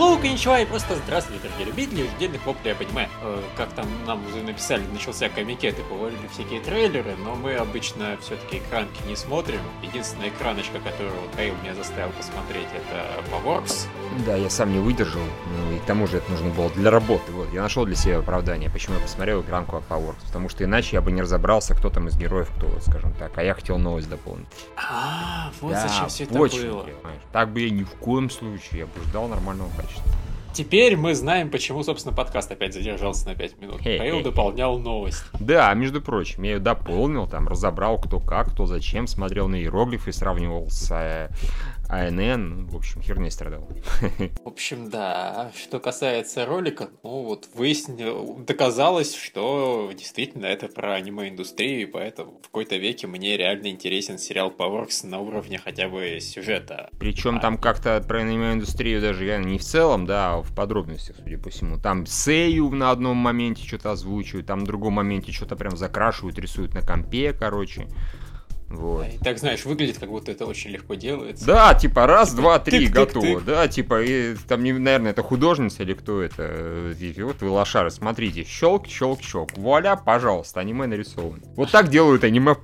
Hello, коничева и просто здравствуйте, дорогие любители ежедневных воплей об аниме. Э, как там нам уже написали, начался комикет и повалили всякие трейлеры, но мы обычно все-таки экранки не смотрим. Единственная экраночка, которую Каил меня заставил посмотреть, это Powerworks. Да, я сам не выдержал, ну и к тому же это нужно было для работы. Вот, я нашел для себя оправдание, почему я посмотрел экранку от Powerworks, потому что иначе я бы не разобрался, кто там из героев, кто, скажем так, а я хотел новость дополнить. А, вот Да, зачем все это было. Так бы я ни в коем случае, я бы ждал нормального качества. Теперь мы знаем, почему, собственно, подкаст опять задержался на 5 минут. Хе-хе. Каил дополнял новость. Да, между прочим, я ее дополнил, там, разобрал кто как, кто зачем, смотрел на иероглифы, сравнивал с э, АНН, в общем, херней страдал. В общем, да. Что касается ролика, ну вот выяснил, доказалось, что действительно это про аниме-индустрию, и поэтому в какой-то веке мне реально интересен сериал Powerworks на уровне хотя бы сюжета. Причем А. там как-то про аниме-индустрию даже я не в целом, да, а в подробностях, судя по всему. Там Сею на одном моменте что-то озвучивают, там в другом моменте что-то прям закрашивают, рисуют на компе, короче. Вот. И так, знаешь, выглядит, как будто это очень легко делается. Да, типа раз, два, три, тык-тык-тык. готово. Да, типа, и там, наверное, это художница или кто это. И вот вы лошары, смотрите, щелк, щелк, щелк. Вуаля, пожалуйста, аниме нарисовано. Вот так делают аниме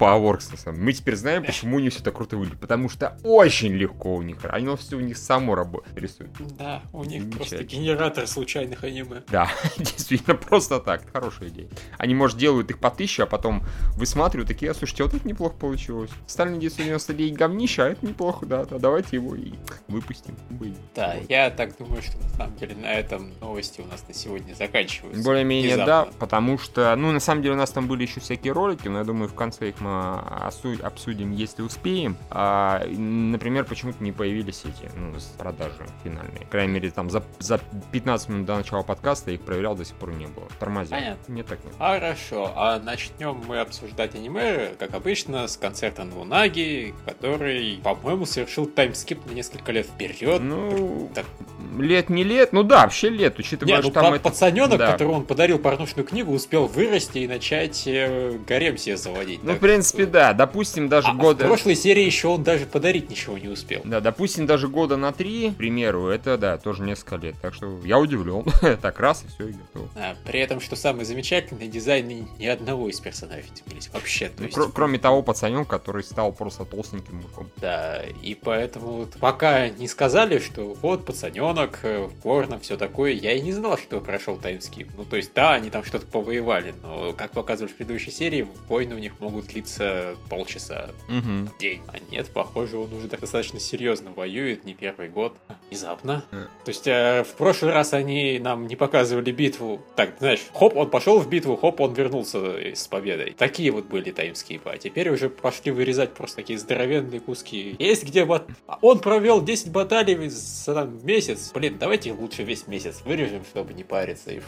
самом деле. Мы теперь знаем, почему у них все так круто выглядит. Потому что очень легко у них. Оно все у них само работает, рисует. Да, у них просто генератор случайных аниме. Да, действительно, просто так. Хорошая идея. Они, может, делают их по тысяче, а потом высматривают такие, а слушайте, вот это неплохо получилось. Сталин 999 говнище, а это неплохо, да, да, давайте его и выпустим. Блин. Да, Вот. я так думаю, что на самом деле на этом новости у нас на сегодня заканчиваются. Более-менее, да, потому что, ну, на самом деле у нас там были еще всякие ролики, но я думаю, в конце их мы обсудим, если успеем. А, например, почему-то не появились эти, ну, продажи финальные. По крайней мере, там за, за 15 минут до начала подкаста я их проверял, до сих пор не было. Тормозил. Понятно. Нет так нет. Хорошо, а начнем мы обсуждать аниме, как обычно, с концерта Нунаги, который, по-моему, совершил таймскип на несколько лет вперед. Ну, Так. лет не лет, ну да, вообще лет, учитывая, Не, ну что там это... пацаненок, да. которому он подарил порнушную книгу, успел вырасти и начать э, гарем себе заводить. Ну, Так в принципе, да, допустим, даже А в года... прошлой серии еще он даже подарить ничего не успел. Да, допустим, даже года на три, к примеру, это, да, тоже несколько лет. Так что я удивлен. так раз и все, и готово. А, при этом, что самое замечательное, дизайны ни одного из персонажей не вообще. То Ну, есть, кро- кроме того пацаненка, который стал просто толстеньким мужиком. Да, и поэтому вот пока не сказали, что вот пацаненок, э, порно, все такое, я и не знал, что прошел таймскип. Ну, то есть, да, они там что-то повоевали, но, как показывали в предыдущей серии, войны у них могут длиться полчаса, Угу. день. А нет, похоже, он уже достаточно серьезно воюет, не первый год. Внезапно. Э. То есть, э, в прошлый раз они нам не показывали битву. Так, знаешь, хоп, он пошел в битву, хоп, он вернулся с победой. Такие вот были таймскипы. А теперь уже пошли вырезать просто такие здоровенные куски. Есть где бат... А Он провел 10 баталий там, месяц. Блин, давайте лучше весь месяц вырежем, чтобы не париться. И,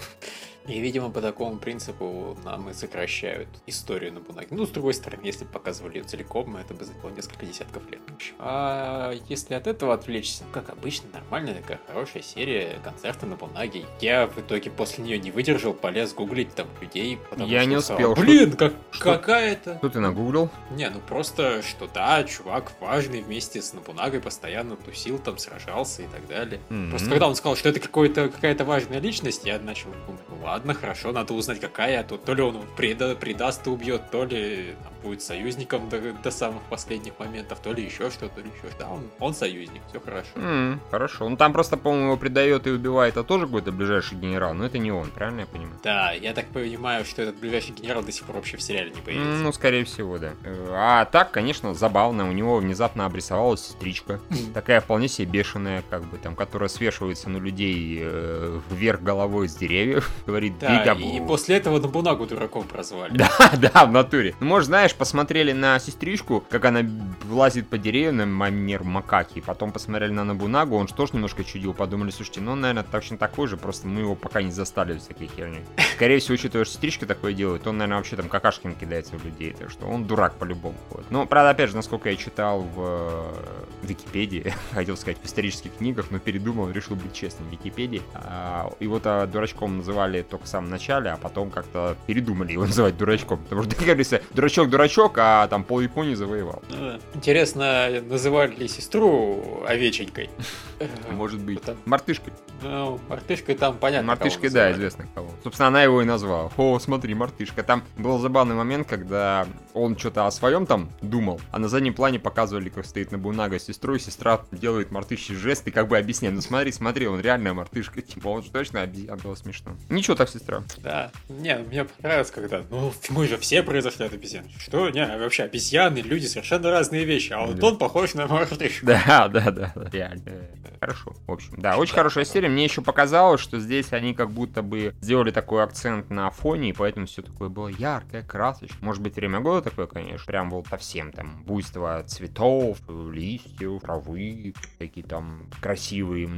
и, видимо, по такому принципу нам и сокращают историю на Бунаге. Ну, с другой стороны, если бы показывали ее целиком, это бы заняло несколько десятков лет. А если от этого отвлечься, ну, как обычно, нормальная такая хорошая серия концерта на Бунаге. Я в итоге после нее не выдержал, полез гуглить там людей. потому Я что не сказал, успел. Блин, как, какая-то... Что ты нагуглил? Не, ну просто, что да, чувак важный вместе с Набунагой постоянно тусил, там сражался и так далее. Мгм. Просто когда он сказал, что это какой-то, какая-то важная личность, я начал думать, ну ладно, хорошо, надо узнать, какая, а то, то ли он преда- предаст и убьет, то ли там, будет союзником до, до самых последних моментов, то ли еще что-то, то ли еще что Да, он, он союзник, все хорошо. М, хорошо. Ну там просто, по-моему, его предает и убивает, а тоже какой-то ближайший генерал. Но это не он, правильно я понимаю? Да, я так понимаю, что этот ближайший генерал до сих пор вообще в сериале не появился. М, Ну, скорее всего, да. Э, А так, конечно, забавно. У него внезапно обрисовалась сестричка. Такая вполне себе бешеная, как бы там, которая свешивается на людей э, вверх головой с деревьев. Говорит, Да, и после этого Набунагу дураком прозвали. Да, да, в натуре. Ну, может, знаешь, посмотрели на сестричку, как она влазит по деревьям манер макаки, потом посмотрели на Набунагу, он же тоже немножко чудил, подумали, слушайте, ну, он, наверное, точно такой же, просто мы его пока не застали в всякой херни. Скорее всего, учитывая, что сестричка такое делает, он, наверное, вообще там какашками кидается в людей, так что он дурак по-любому. Вот. Ну, правда, опять же, насколько я читал в э, Википедии, хотел сказать, в исторических книгах, но передумал, решил быть честным в Википедии. А, Его то дурачком называли только в самом начале, а потом как-то передумали его называть дурачком, потому что, как говорится, дурачок дурачок, а там пол Японии завоевал. Ну, Интересно, называли ли сестру овеченькой? Может быть. Мартышкой. Ну, мартышкой там понятно. Мартышкой, да, известно кого. Собственно, она его и назвала. О, смотри, мартышка. Там был забавный момент, когда он что-то о своем там думал, а на заднем плане показывали, как стоит Набунага с сестрой, сестра делает мартыший жест и как бы объясняет, ну смотри, смотри, он реальная мартышка, типа, он же точно обезьян, было смешно. Ничего так, сестра. Да. Не, мне понравилось, когда... Ну, мы же все произошли от обезьян. Что? Не, вообще, обезьяны, люди совершенно разные вещи. А вот он похож на мартышку. Да, да, да, реально. Хорошо, в общем. Да, очень хорошая серия. Мне еще показалось, что здесь они как будто бы сделали такой акцент на фоне, и поэтому все такое было яркое, красочное. Может быть, время года такое, конечно. Прям вот совсем там буйство цветов, листьев, травы, такие там красивые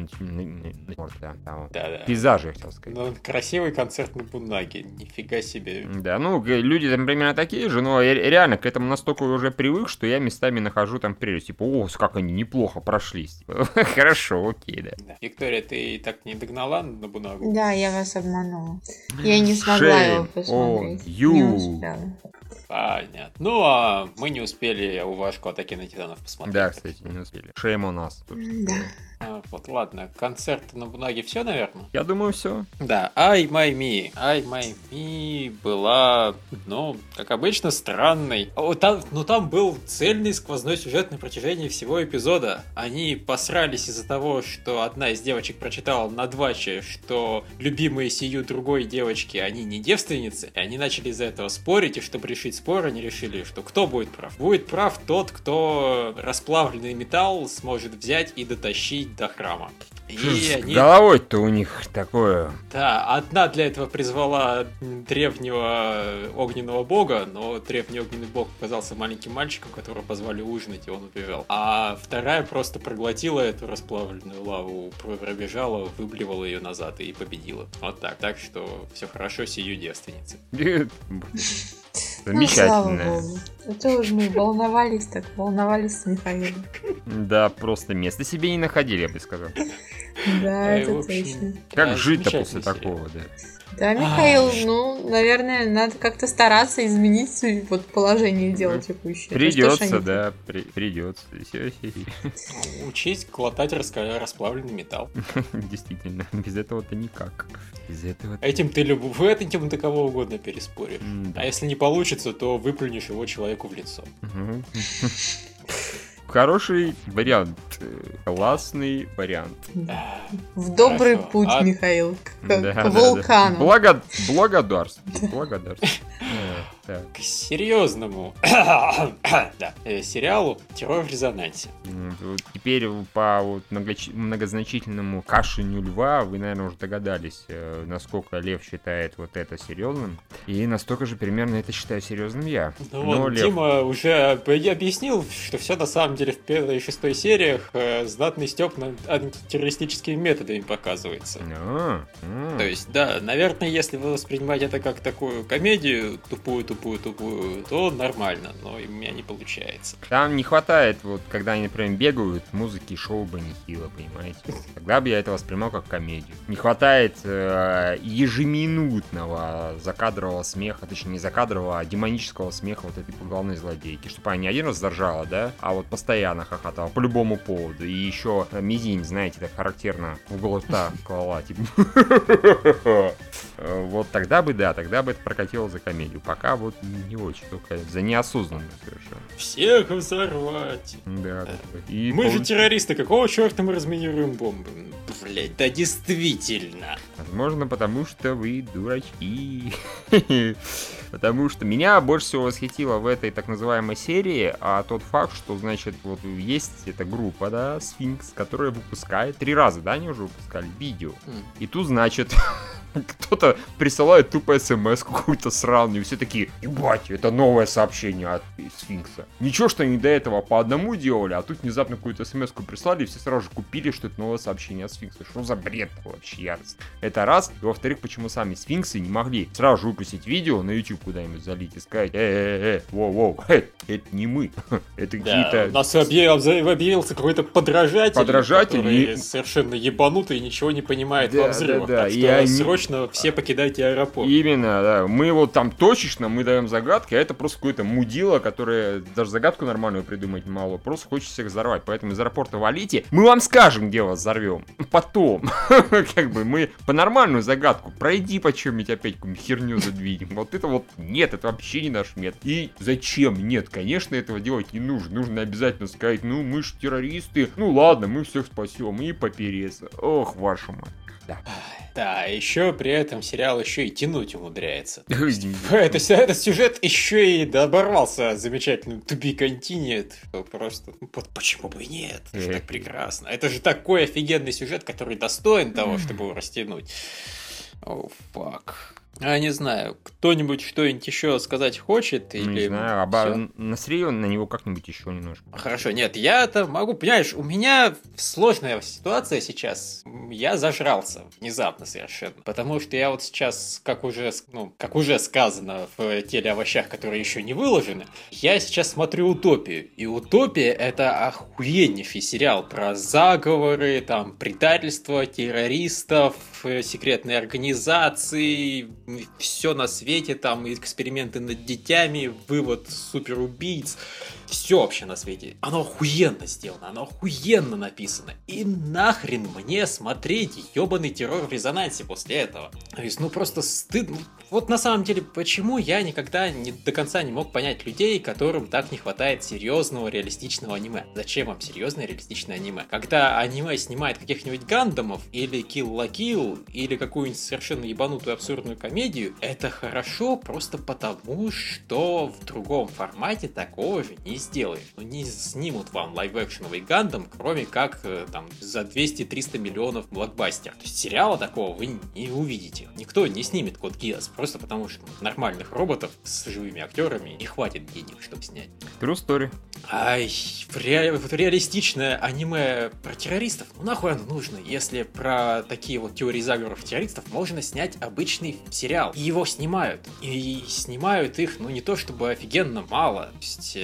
да, пейзажи, я хотел сказать. Ну, красивый концерт на Бунаге. Нифига себе. Да, ну, люди там примерно такие же, но реально к этому настолько уже привык, что я местами нахожу там прелесть. Типа, о, как они неплохо прошлись. Хорошо, окей, да. Виктория, ты так не догнала на Бунагу? Да, я вас обманула. Я не смогла его посмотреть. успела. Понятно. Ну, а мы не успели Увашку Атаки на Титанов посмотреть. Да, кстати, не успели. Шейм у нас. Да. А, вот, ладно. Концерт на Бунаге все, наверное? Я думаю, все. Да, Ай Май Ми. Ай Май Ми была, ну, как обычно, странной. О, там, ну, там был цельный сквозной сюжет на протяжении всего эпизода. Они посрались из-за того, что одна из девочек прочитала на дваче, что любимые сию другой девочки, они не девственницы. И они начали из-за этого спорить, и чтобы решить спор, они решили, что кто будет прав? Будет прав тот, кто расплавленный металл сможет взять и дотащить до храма. И они Головой-то у них такое. да, одна для этого призвала древнего огненного бога, но древний огненный бог оказался маленьким мальчиком, которого позвали ужинать, и он убежал. А вторая просто проглотила эту расплавленную лаву, пробежала, выблевала ее назад и победила. Вот так. Так что все хорошо, сию девственницы. Ну, слава Замечательно. богу. Это уж мы волновались так, волновались с Михаилом. Да, просто места себе не находили, я бы сказал. Да, это точно. Как жить-то после такого, да? Да, Михаил, А, ну, наверное, надо как-то стараться изменить вот положение дела текущее. Это ж Придется, да, при- придется. Учить глотать раска- расплавленный металл. Действительно, без этого-то никак. Без этого Этим ты люб... в этим ты кого угодно переспоришь. А если не получится, то выплюнешь его человеку в лицо. Хороший вариант. э, Классный вариант. Да. В добрый Хорошо. путь, А- Михаил, к, Да, к да, да. вулкану. Благо- Благодарствую. Благодарствую. Э, так. К серьезному да, э, сериалу «Террор в резонансе». Вот Теперь по вот многозначительному кашеню льва вы, наверное, уже догадались, э, насколько лев считает вот это серьезным. И настолько же примерно это считаю серьезным я. Ну Но вот, Лев- Дима уже я объяснил, что все на самом деле в первой и шестой сериях э, знатный степ антитеррористическими методами показывается. А, м. То есть, да, наверное, если вы воспринимаете это как такую комедию, тупую, тупую, тупую, то нормально, но у меня не получается. Там не хватает, вот, когда они, например, бегают, музыки шоу бы нехило, понимаете? Тогда бы я это воспринимал как комедию. Не хватает э, ежеминутного закадрового смеха, точнее не закадрового, а демонического смеха вот этой главной злодейки. Чтобы она не один раз заржала, да, а вот постоянно хохотала по любому поводу. И еще э, мизинь, знаете, так характерно в угол рта клала, типа. Э, Вот тогда бы, да, тогда бы это прокатило за комедию. Пока вот не очень, только за неосознанную совершенно. Всех взорвать! Да, да. И Мы же пол- террористы, какого черта мы разминируем бомбы? Блять, да действительно. Возможно, потому что вы дурачки. Потому что меня больше всего восхитило в этой так называемой серии а тот факт, что, значит, вот есть эта группа, да, Сфинкс, которая выпускает, три раза, да, они уже выпускали видео. М. И тут, значит, кто-то присылает тупо смс какую-то сраную, и все такие, ебать, это новое сообщение от Сфинкса. Ничего, что они до этого по одному делали, а тут внезапно какую-то смс прислали, и все сразу же купили, что это новое сообщение от Сфинкса. Что за бред вообще, ярость? Это раз. И во-вторых, почему сами Сфинксы не могли сразу же выпустить видео на YouTube куда-нибудь залить и сказать, э-э-э, воу-воу, э, это не мы, это какие-то... у нас объяв- объявился какой-то подражатель, Подражатель который совершенно ебанутый и ничего не понимает во взрывах. да, да, и они- срочно все покидайте аэропорт. Именно, да. Мы вот там точечно, мы даем загадки, а это просто какое-то мудило, которое даже загадку нормальную придумать мало, просто хочет всех взорвать. Поэтому из аэропорта валите, мы вам скажем, где вас взорвем. Потом. Как бы мы по нормальную загадку, пройди по чем-нибудь опять какую-нибудь херню задвинем. Вот это вот нет, это вообще не наш метод. И зачем? Нет, конечно, этого делать не нужно. Нужно обязательно сказать, ну мы ж террористы, ну ладно, мы всех спасем и попереться. Ох, вашу мать. Да. Да, еще при этом сериал еще и тянуть умудряется. это, этот сюжет еще и доборвался замечательным to be continued. Просто, ну, почему бы и нет? Это так прекрасно. Это же такой офигенный сюжет, который достоин того, чтобы его растянуть. О, oh, фак. А не знаю, кто-нибудь что-нибудь еще сказать хочет? Ну, или... Не знаю, а насри на него как-нибудь еще немножко. Хорошо, нет, я-то могу, понимаешь, у меня сложная ситуация сейчас. Я зажрался внезапно совершенно. Потому что я вот сейчас, как уже, ну, как уже сказано в теле овощах, которые еще не выложены, я сейчас смотрю «Утопию». И «Утопия» — это охуеннейший сериал про заговоры, там, предательство террористов, секретные организации, все на свете, там эксперименты над детьми, вывод суперубийц все вообще на свете. Оно охуенно сделано, оно охуенно написано. И нахрен мне смотреть ебаный террор в резонансе после этого. То есть, ну просто стыдно. Вот на самом деле, почему я никогда не, до конца не мог понять людей, которым так не хватает серьезного реалистичного аниме. Зачем вам серьезное реалистичное аниме? Когда аниме снимает каких-нибудь гандамов, или Kill la Kill, или какую-нибудь совершенно ебанутую абсурдную комедию, это хорошо просто потому, что в другом формате такого же не сделаешь. Ну, не снимут вам лайв-экшеновый Гандам, кроме как э, там за 200-300 миллионов блокбастер. То есть сериала такого вы не увидите. Никто не снимет Код Гиас, просто потому что нормальных роботов с живыми актерами не хватит денег, чтобы снять. True story. Ай, ре- реалистичное аниме про террористов, ну нахуй оно нужно, если про такие вот теории заговоров террористов можно снять обычный сериал. И его снимают. И снимают их, ну не то чтобы офигенно мало. То есть, э,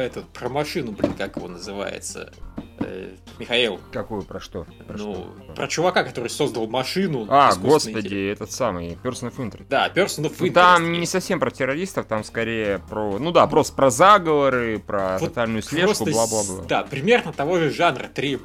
этот, про машину, блин, как его называется? Э, Михаил. Какую, про что? Про ну, что? про чувака, который создал машину. А, господи, интеллект. этот самый, Person of Interest. Да, Person of Interest. Там не совсем про террористов, там скорее про, ну да, просто про заговоры, про вот тотальную слежку, бла-бла-бла. Да, примерно того же жанра, три,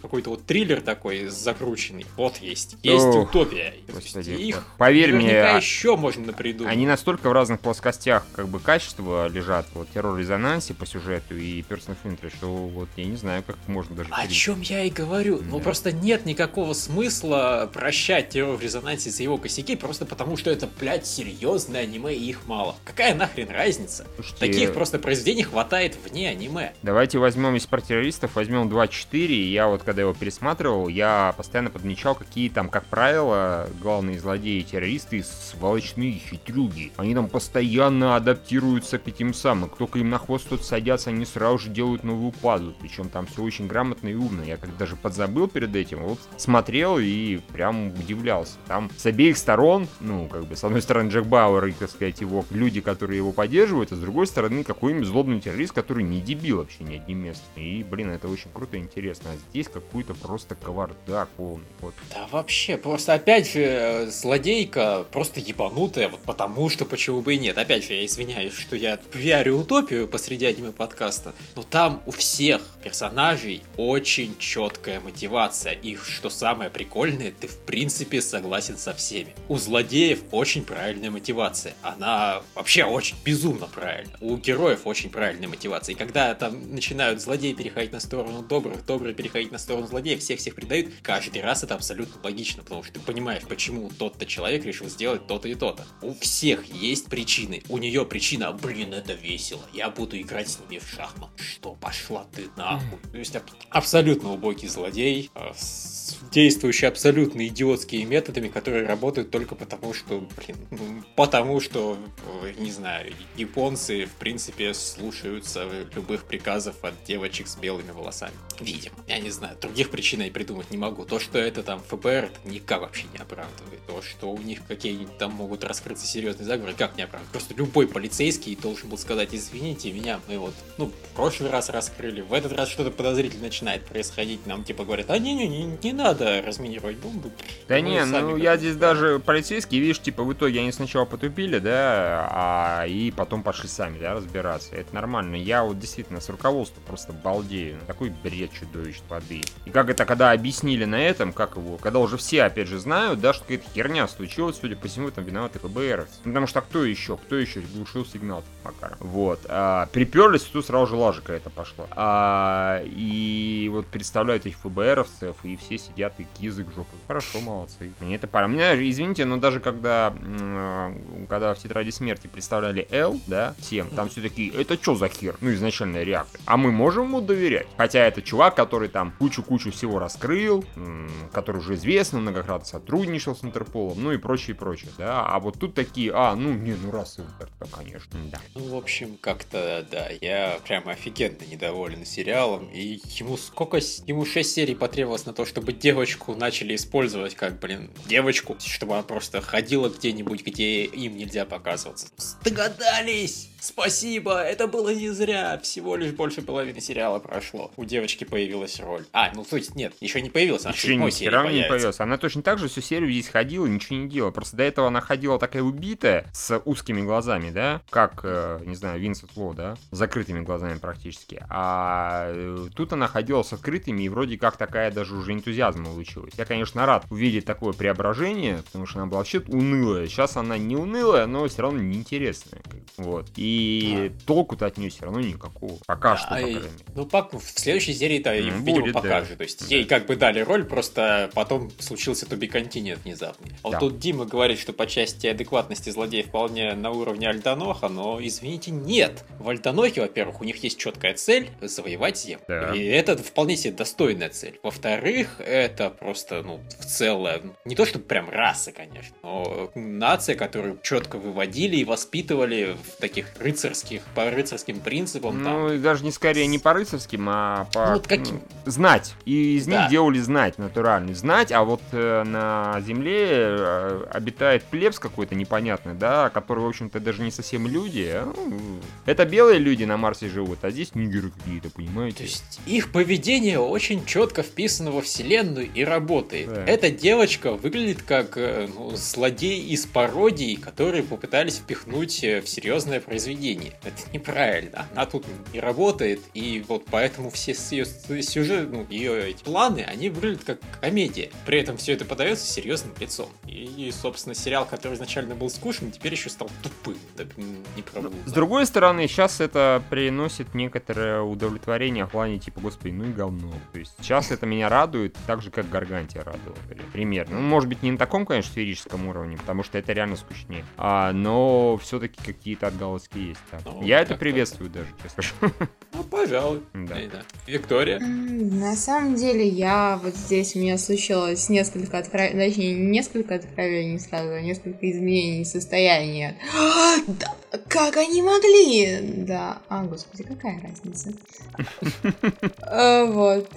какой-то вот триллер такой закрученный. Вот есть. Есть Ох, утопия. Господи, их поверь мне, еще можно придумать. Они настолько в разных плоскостях как бы качества лежат, вот террор резонансе по сюжету и Person of Interest, что вот я не знаю, как можно даже... О чем я и говорю. Ну, да. Ну, просто нет никакого смысла прощать террор в резонансе за его косяки, просто потому что это, блядь, серьезное аниме, и их мало. Какая нахрен разница? Слушайте, Таких просто произведений хватает вне аниме. Давайте возьмем из про террористов, возьмем 2.4, и я вот, когда его пересматривал, я постоянно подмечал, какие там, как правило, главные злодеи террористы сволочные хитрюги. Они там постоянно адаптируются к этим самым. Кто к им на хвост тут садятся, они сразу же делают новую падлу. Причем там все очень грамотно и умно. Я как даже подзабыл перед этим, вот смотрел и прям удивлялся. Там с обеих сторон, ну, как бы, с одной стороны Джек Бауэр и, так сказать, его люди, которые его поддерживают, а с другой стороны какой-нибудь злобный террорист, который не дебил вообще ни одним местом. И, блин, это очень круто и интересно. А здесь какой-то просто кавардак полный. Вот. Да вообще, просто опять же, злодейка просто ебанутая, вот потому что почему бы и нет. Опять же, я извиняюсь, что я пиарю утопию посреди аниме подкаста, но там у всех персонажей очень четкая мотивация. И что самое прикольное, ты в принципе согласен со всеми. У злодеев очень правильная мотивация. Она вообще очень безумно правильная. У героев очень правильная мотивация. И когда там начинают злодеи переходить на сторону добрых, добрые переходить на сторону злодеев, всех-всех предают, каждый раз это абсолютно логично, потому что ты понимаешь, почему тот-то человек решил сделать то-то и то-то. У всех есть причины. У нее причина, блин, это весело, я буду играть с ними в шахмат. Что, пошла ты нахуй. То есть абсолютно убогий злодей, а, действующий абсолютно идиотскими методами, которые работают только потому, что, блин, ну, потому что, не знаю, японцы, в принципе, слушаются любых приказов от девочек с белыми волосами. Видимо. Я не знаю, других причин я придумать не могу. То, что это там ФБР, это никак вообще не оправдывает. То, что у них какие-нибудь там могут раскрыться серьезные заговоры, как не оправдывает. Просто любой полицейский должен был сказать, извините меня, мы вот, ну, в прошлый раз раскрыли, в этот раз что-то подозрительное зритель начинает происходить, нам типа говорят, а не-не, не, не надо разминировать бомбы. Да не, ну я здесь даже полицейский, видишь, типа в итоге они сначала потупили, да, а и потом пошли сами, да, разбираться. Это нормально. Я вот действительно с руководством просто балдею. Такой бред чудовищ воды. И как это, когда объяснили на этом, как его, когда уже все, опять же, знают, да, что какая-то херня случилась, судя по всему, там виноваты ФБР. Ну, потому что а кто еще? Кто еще глушил сигнал Макара? Вот. А, приперлись, тут сразу же лажа какая-то пошла. А, и вот представляют этих ФБРовцев, и все сидят и язык жопу. Хорошо, молодцы. Мне это пора. Меня, извините, но даже когда, когда в тетради смерти представляли Л, да, всем, там все такие, это что за хер? Ну, изначальная реакция. А мы можем ему доверять? Хотя это чувак, который там кучу-кучу всего раскрыл, который уже известно, многократно сотрудничал с Интерполом, ну и прочее, прочее, да. А вот тут такие, а, ну, не, ну раз Интер, то, конечно, да. Ну, в общем, как-то, да, я прямо офигенно недоволен сериалом, и ему сколько, ему 6 серий потребовалось на то, чтобы девочку начали использовать как, блин, девочку, чтобы она просто ходила где-нибудь, где им нельзя показываться. Догадались! Спасибо, это было не зря. Всего лишь больше половины сериала прошло. У девочки появилась роль. А, ну то есть нет, еще не появилась. Она еще не, серии не появилась. Она точно так же всю серию здесь ходила, ничего не делала. Просто до этого она ходила такая убитая, с узкими глазами, да, как, э, не знаю, Винсент Ло, да, с закрытыми глазами практически. А э, тут она ходила с открытыми, и вроде как такая даже уже энтузиазм улучилась. Я, конечно, рад увидеть такое преображение, потому что она была вообще унылая. Сейчас она не унылая, но все равно неинтересная. Вот. И и а. толку-то от нее все равно никакого. Пока да, что, по крайней мере. Ну, в следующей серии-то, ну, видимо, будет, покажет. Да. То есть да. ей как бы дали роль, просто потом случился to be continued внезапно. А да. вот тут Дима говорит, что по части адекватности злодея вполне на уровне Альданоха, но, извините, нет. В Альданохе, во-первых, у них есть четкая цель — завоевать Землю. Да. И это вполне себе достойная цель. Во-вторых, это просто, ну, в целом, не то, что прям раса, конечно, но нация, которую четко выводили и воспитывали в таких рыцарских, по рыцарским принципам. Ну, там. даже не скорее не по рыцарским, а по... Ну, вот каким? знать. И из да. них делали знать натуральный. Знать, а вот э, на земле э, обитает плебс какой-то непонятный, да, который, в общем-то, даже не совсем люди. А, ну, это белые люди на Марсе живут, а здесь нигеры какие-то, понимаете? То есть их поведение очень четко вписано во вселенную и работает. Да. Эта девочка выглядит как э, ну, злодей из пародии, которые попытались впихнуть э, в серьезное произведение произведении. Это неправильно. Она тут не работает, и вот поэтому все ее сюжет, ну, ее эти планы, они выглядят как комедия. При этом все это подается серьезным лицом. И, собственно, сериал, который изначально был скучным, теперь еще стал тупым. Правда. С другой стороны, сейчас это приносит некоторое удовлетворение в плане типа, господи, ну и говно. То есть сейчас это меня радует, так же, как Гаргантия радовала. Примерно. Ну, может быть, не на таком, конечно, сферическом уровне, потому что это реально скучнее. А, но все-таки какие-то отголоски есть. Да. Ну, Я это приветствую даже, честно. Ну, пожалуй. Да. да. Виктория? На самом деле, я вот здесь у меня случилось несколько откровений, точнее, несколько откровений сразу, а несколько изменений состояния. Да, как они могли? Да, а, господи, какая разница? Э, вот,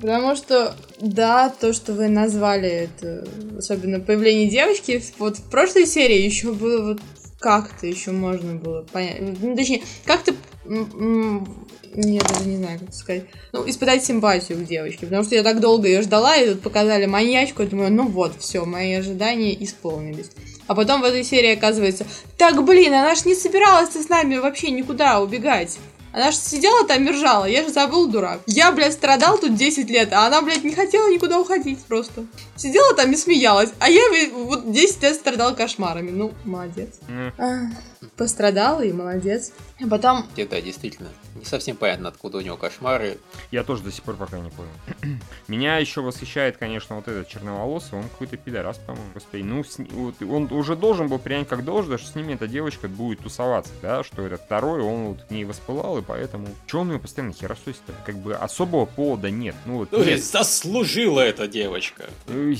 потому что, да, то, что вы назвали, это, особенно появление девочки, вот в прошлой серии еще было вот как-то еще можно было понять. Ну, точнее, как-то я даже не знаю, как сказать. Ну, испытать симпатию к девочке. Потому что я так долго ее ждала, и тут показали маньячку, я думаю, ну вот, все, мои ожидания исполнились. А потом в этой серии оказывается, так, блин, она ж не собиралась с нами вообще никуда убегать. Она же сидела там и ржала, я же забыл, дурак. Я, блядь, страдал тут 10 лет, а она, блядь, не хотела никуда уходить просто. Сидела там и смеялась, а я вот 10 лет страдал кошмарами. Ну, молодец. Mm. Пострадала и молодец. А потом... Да, действительно. Не совсем понятно, откуда у него кошмары. Я тоже до сих пор пока не понял. Меня еще восхищает, конечно, вот этот черноволосый. Он какой-то пидорас, по-моему. Господи, ну, с... вот, он уже должен был принять как должное, что с ними эта девочка будет тусоваться, да, что этот второй, он вот к ней воспылал, и поэтому... Че он ее постоянно херососит-то? Как бы особого повода нет. Ну, вот, ну, нет. заслужила эта девочка.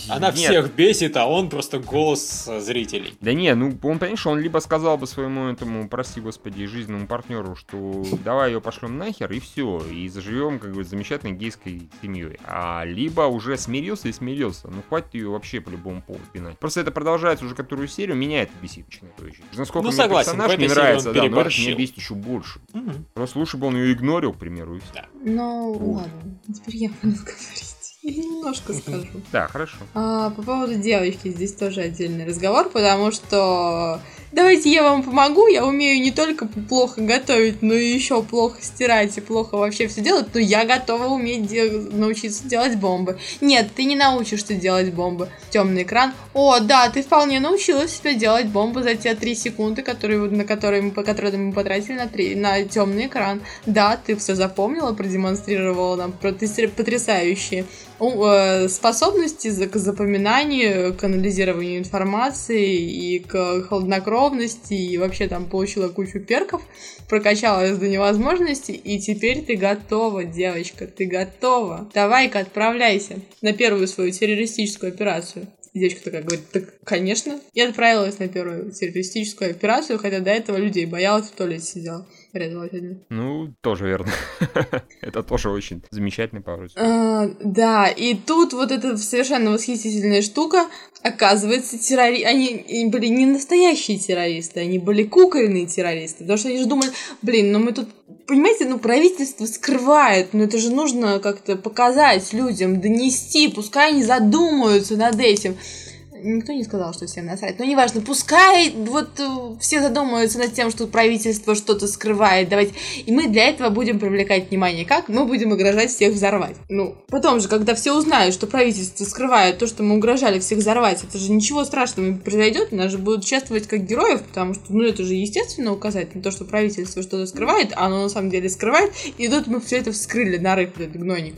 Она нет. всех бесит, а он просто голос зрителей. Да не, ну, он, понимаешь, он либо сказал бы своему своему этому, прости господи, жизненному партнеру, что давай ее пошлем нахер, и все, и заживем, как бы, замечательной гейской семьей. А либо уже смирился и смирился. Ну, хватит ее вообще по любому поводу пинать. Просто это продолжается уже которую серию, меня это бесит, честно говоря. Насколько Ну, мне согласен, персонаж не нравится, да, но этот меня бесит еще больше. Мгм. Просто лучше бы он ее игнорил, к примеру, и всё. Ну, Вот. ладно, теперь я буду говорить. Я немножко скажу. Да, хорошо. А, по поводу девочки здесь тоже отдельный разговор, потому что давайте я вам помогу, я умею не только плохо готовить, но и еще плохо стирать и плохо вообще все делать, но я готова уметь де- научиться делать бомбы. Нет, ты не научишься делать бомбы. Темный экран. О, да, ты вполне научилась себе делать бомбы за те три секунды, которые, на которые мы, которые мы потратили на, три, на темный экран. Да, ты все запомнила, продемонстрировала нам потряс- потрясающие способности за- к запоминанию, к анализированию информации и к хладнокровности, и вообще там получила кучу перков, прокачалась до невозможности, и теперь ты готова, девочка, ты готова. Давай-ка отправляйся на первую свою террористическую операцию. Девочка такая говорит, так, конечно. И отправилась на первую террористическую операцию, хотя до этого людей боялась, в туалете сидела. Сегодня. Ну, тоже верно. Это тоже очень замечательный. А, да, и тут вот эта совершенно восхитительная штука, оказывается, террори... они были не настоящие террористы, они были кукольные террористы, потому что они же думали, блин, ну мы тут, понимаете, ну правительство скрывает, ну это же нужно как-то показать людям, донести, пускай они задумаются над этим. Никто не сказал, что всем насрать. Но неважно, пускай вот э, все задумаются над тем, что правительство что-то скрывает. Давайте. И мы для этого будем привлекать внимание. Как? Мы будем угрожать всех взорвать. Ну, потом же, когда все узнают, что правительство скрывает то, что мы угрожали всех взорвать, это же ничего страшного не произойдет. Нас же будут чествовать как героев, потому что, ну, это же естественно указать на то, что правительство что-то скрывает, а оно на самом деле скрывает. И тут мы все это вскрыли, нарыв этот гнойник.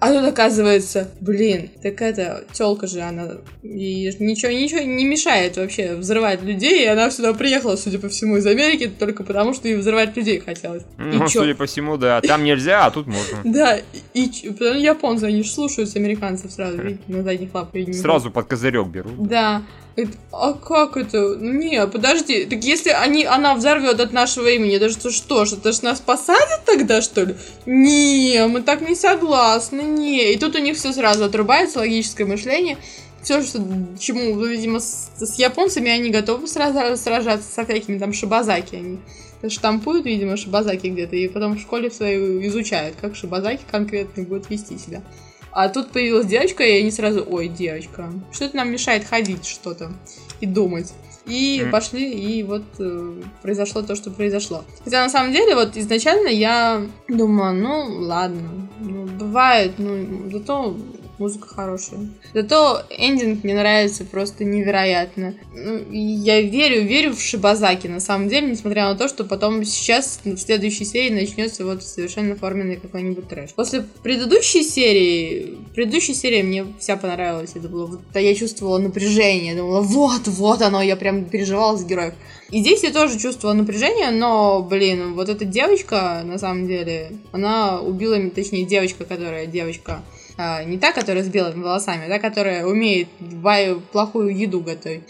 А тут оказывается, блин, так это тёлка же, она ей ничего, ничего не мешает вообще взрывать людей, и она сюда приехала, судя по всему, из Америки, только потому, что ей взрывать людей хотелось. Ну, и чё? судя по всему, да. Там нельзя, а тут можно. Да, и, и чё? японцы, они же слушаются американцев сразу, на задних лапах. Сразу под козырек берут. Да. Это- а как это? Не, подожди. Так если они, она взорвет от нашего имени, даже то что ж, это ж нас посадят тогда, что ли? Не, мы так не согласны, не. И тут у них все сразу отрубается, логическое мышление. Все, что, чему, видимо, с, с японцами они готовы сразу сражаться со всякими там шибазаки. Они штампуют, видимо, шибазаки где-то, и потом в школе своей изучают, как шибазаки конкретно будут вести себя. А тут появилась девочка, и они сразу, ой, девочка, что-то нам мешает ходить что-то и думать. И Мгм. пошли, и вот э, произошло то, что произошло. Хотя на самом деле, вот изначально я думала, ну ладно, ну, бывает, ну зато музыка хорошая. Зато эндинг мне нравится просто невероятно. Ну, я верю, верю в Шибазаки, на самом деле, несмотря на то, что потом сейчас в следующей серии начнется вот совершенно форменный какой-нибудь трэш. После предыдущей серии, предыдущей серии мне вся понравилась. Это было, я чувствовала напряжение, думала, вот, вот оно, я прям переживала за героев. И здесь я тоже чувствовала напряжение, но, блин, вот эта девочка, на самом деле, она убила, точнее, девочка, которая девочка, а, не та, которая с белыми волосами, а та, которая умеет плохую еду готовить.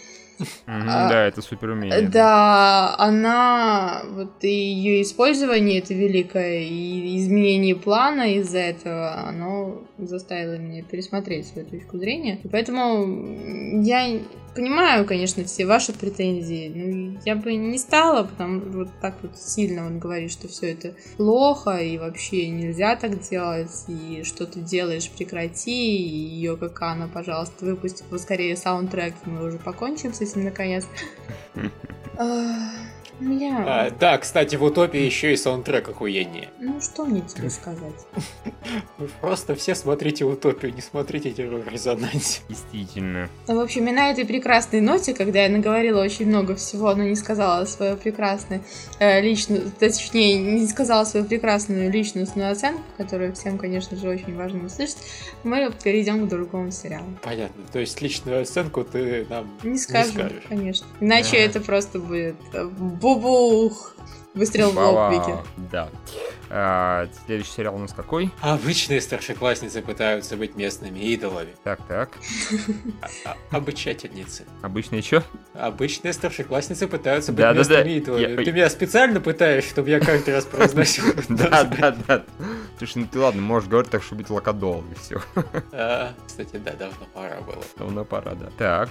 А, Да, это супер умение. Да, она, вот и ее использование это великое, и изменение плана из-за этого, оно заставило меня пересмотреть свою точку зрения. И поэтому я понимаю, конечно, все ваши претензии, но я бы не стала, потому что вот так вот сильно он говорит, что все это плохо, и вообще нельзя так делать, и что ты делаешь, прекрати, и ее как она, пожалуйста, выпусти поскорее саундтрек, и мы уже покончим с этим наконец. А, Бля, А, да, кстати, в Утопии еще и саундтрек охуеннее. ну что мне тебе сказать? Вы просто все смотрите Утопию, не смотрите террор в резонансе. Действительно. Ну, в общем, и на этой прекрасной ноте, когда я наговорила очень много всего, но не сказала свою прекрасную э, личную, точнее, не сказала свою прекрасную личностную оценку, которую всем, конечно же, очень важно услышать, мы перейдем к другому сериалу. Понятно. То есть личную оценку ты нам Не скажу, скажешь. конечно. Иначе Да. это просто будет э, бубух. Выстрел в лоб, Вики. Да. А, следующий сериал у нас какой? Обычные старшеклассницы пытаются быть местными идолами. Так, так. А- а- Обучательницы. Обычный что? Обычные старшеклассницы пытаются быть Да, да, да. местными идолами. Я- Ты меня специально пытаешь, чтобы я каждый раз произносил. Да, да, да. Слушай, ну ты ладно, можешь говорить так, чтобы быть локодол, и все. А, Кстати, да, давно пора было. Давно пора, да. Так.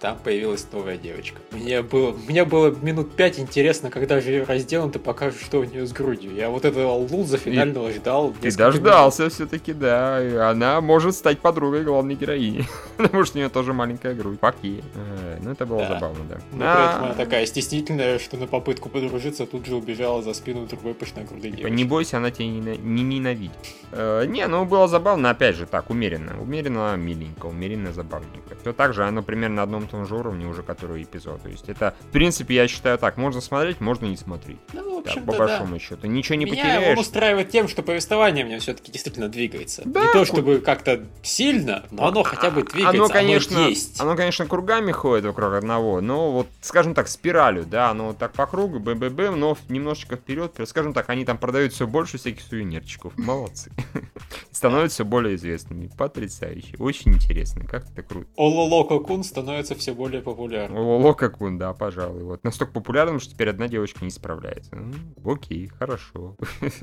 Там появилась новая девочка. Мне было, мне было минут пять интересно, когда же ее разделан, ты покажешь, что у нее с грудью. Я вот этого луза финального ждал. Ты дождался все-таки, да. И она может стать подругой главной героини. Потому что у нее тоже маленькая грудь. Паки. Э, Ну, это было Да. забавно, да. Но при этом А, она такая стеснительная, что на попытку подружиться тут же убежала за спину другой пышногрудой Типа, девочки. не бойся, она тебя не, не ненавидит. Э, не, ну было забавно, опять же, так, умеренно. Умеренно миленько, умеренно забавненько. Все так же, оно примерно на одном и том же уровне уже который эпизод. То есть это, в принципе, я считаю так, можно смотреть, можно не смотреть. Ну, в Да, общем-то, по да. большому счету. Ничего не Меня потеряешь. он устраивает тем, что повествование мне все-таки действительно двигается. Да, не то чтобы как-то сильно, но оно хотя бы двигается, Оно, конечно, есть. оно, конечно, кругами ходит вокруг одного, но вот, скажем так, спиралью, да, оно вот так по кругу, бм но немножечко вперед, скажем так, они там продают все больше всяких сувенирчиков. Молодцы. Становятся все более известными. Потрясающе. Очень интересно. Как это круто. Ололоко Кун становится все более популярным. Лока Кун, да, пожалуй. Вот. Настолько популярным, что теперь одна девочка не справляется. Ну, окей, хорошо.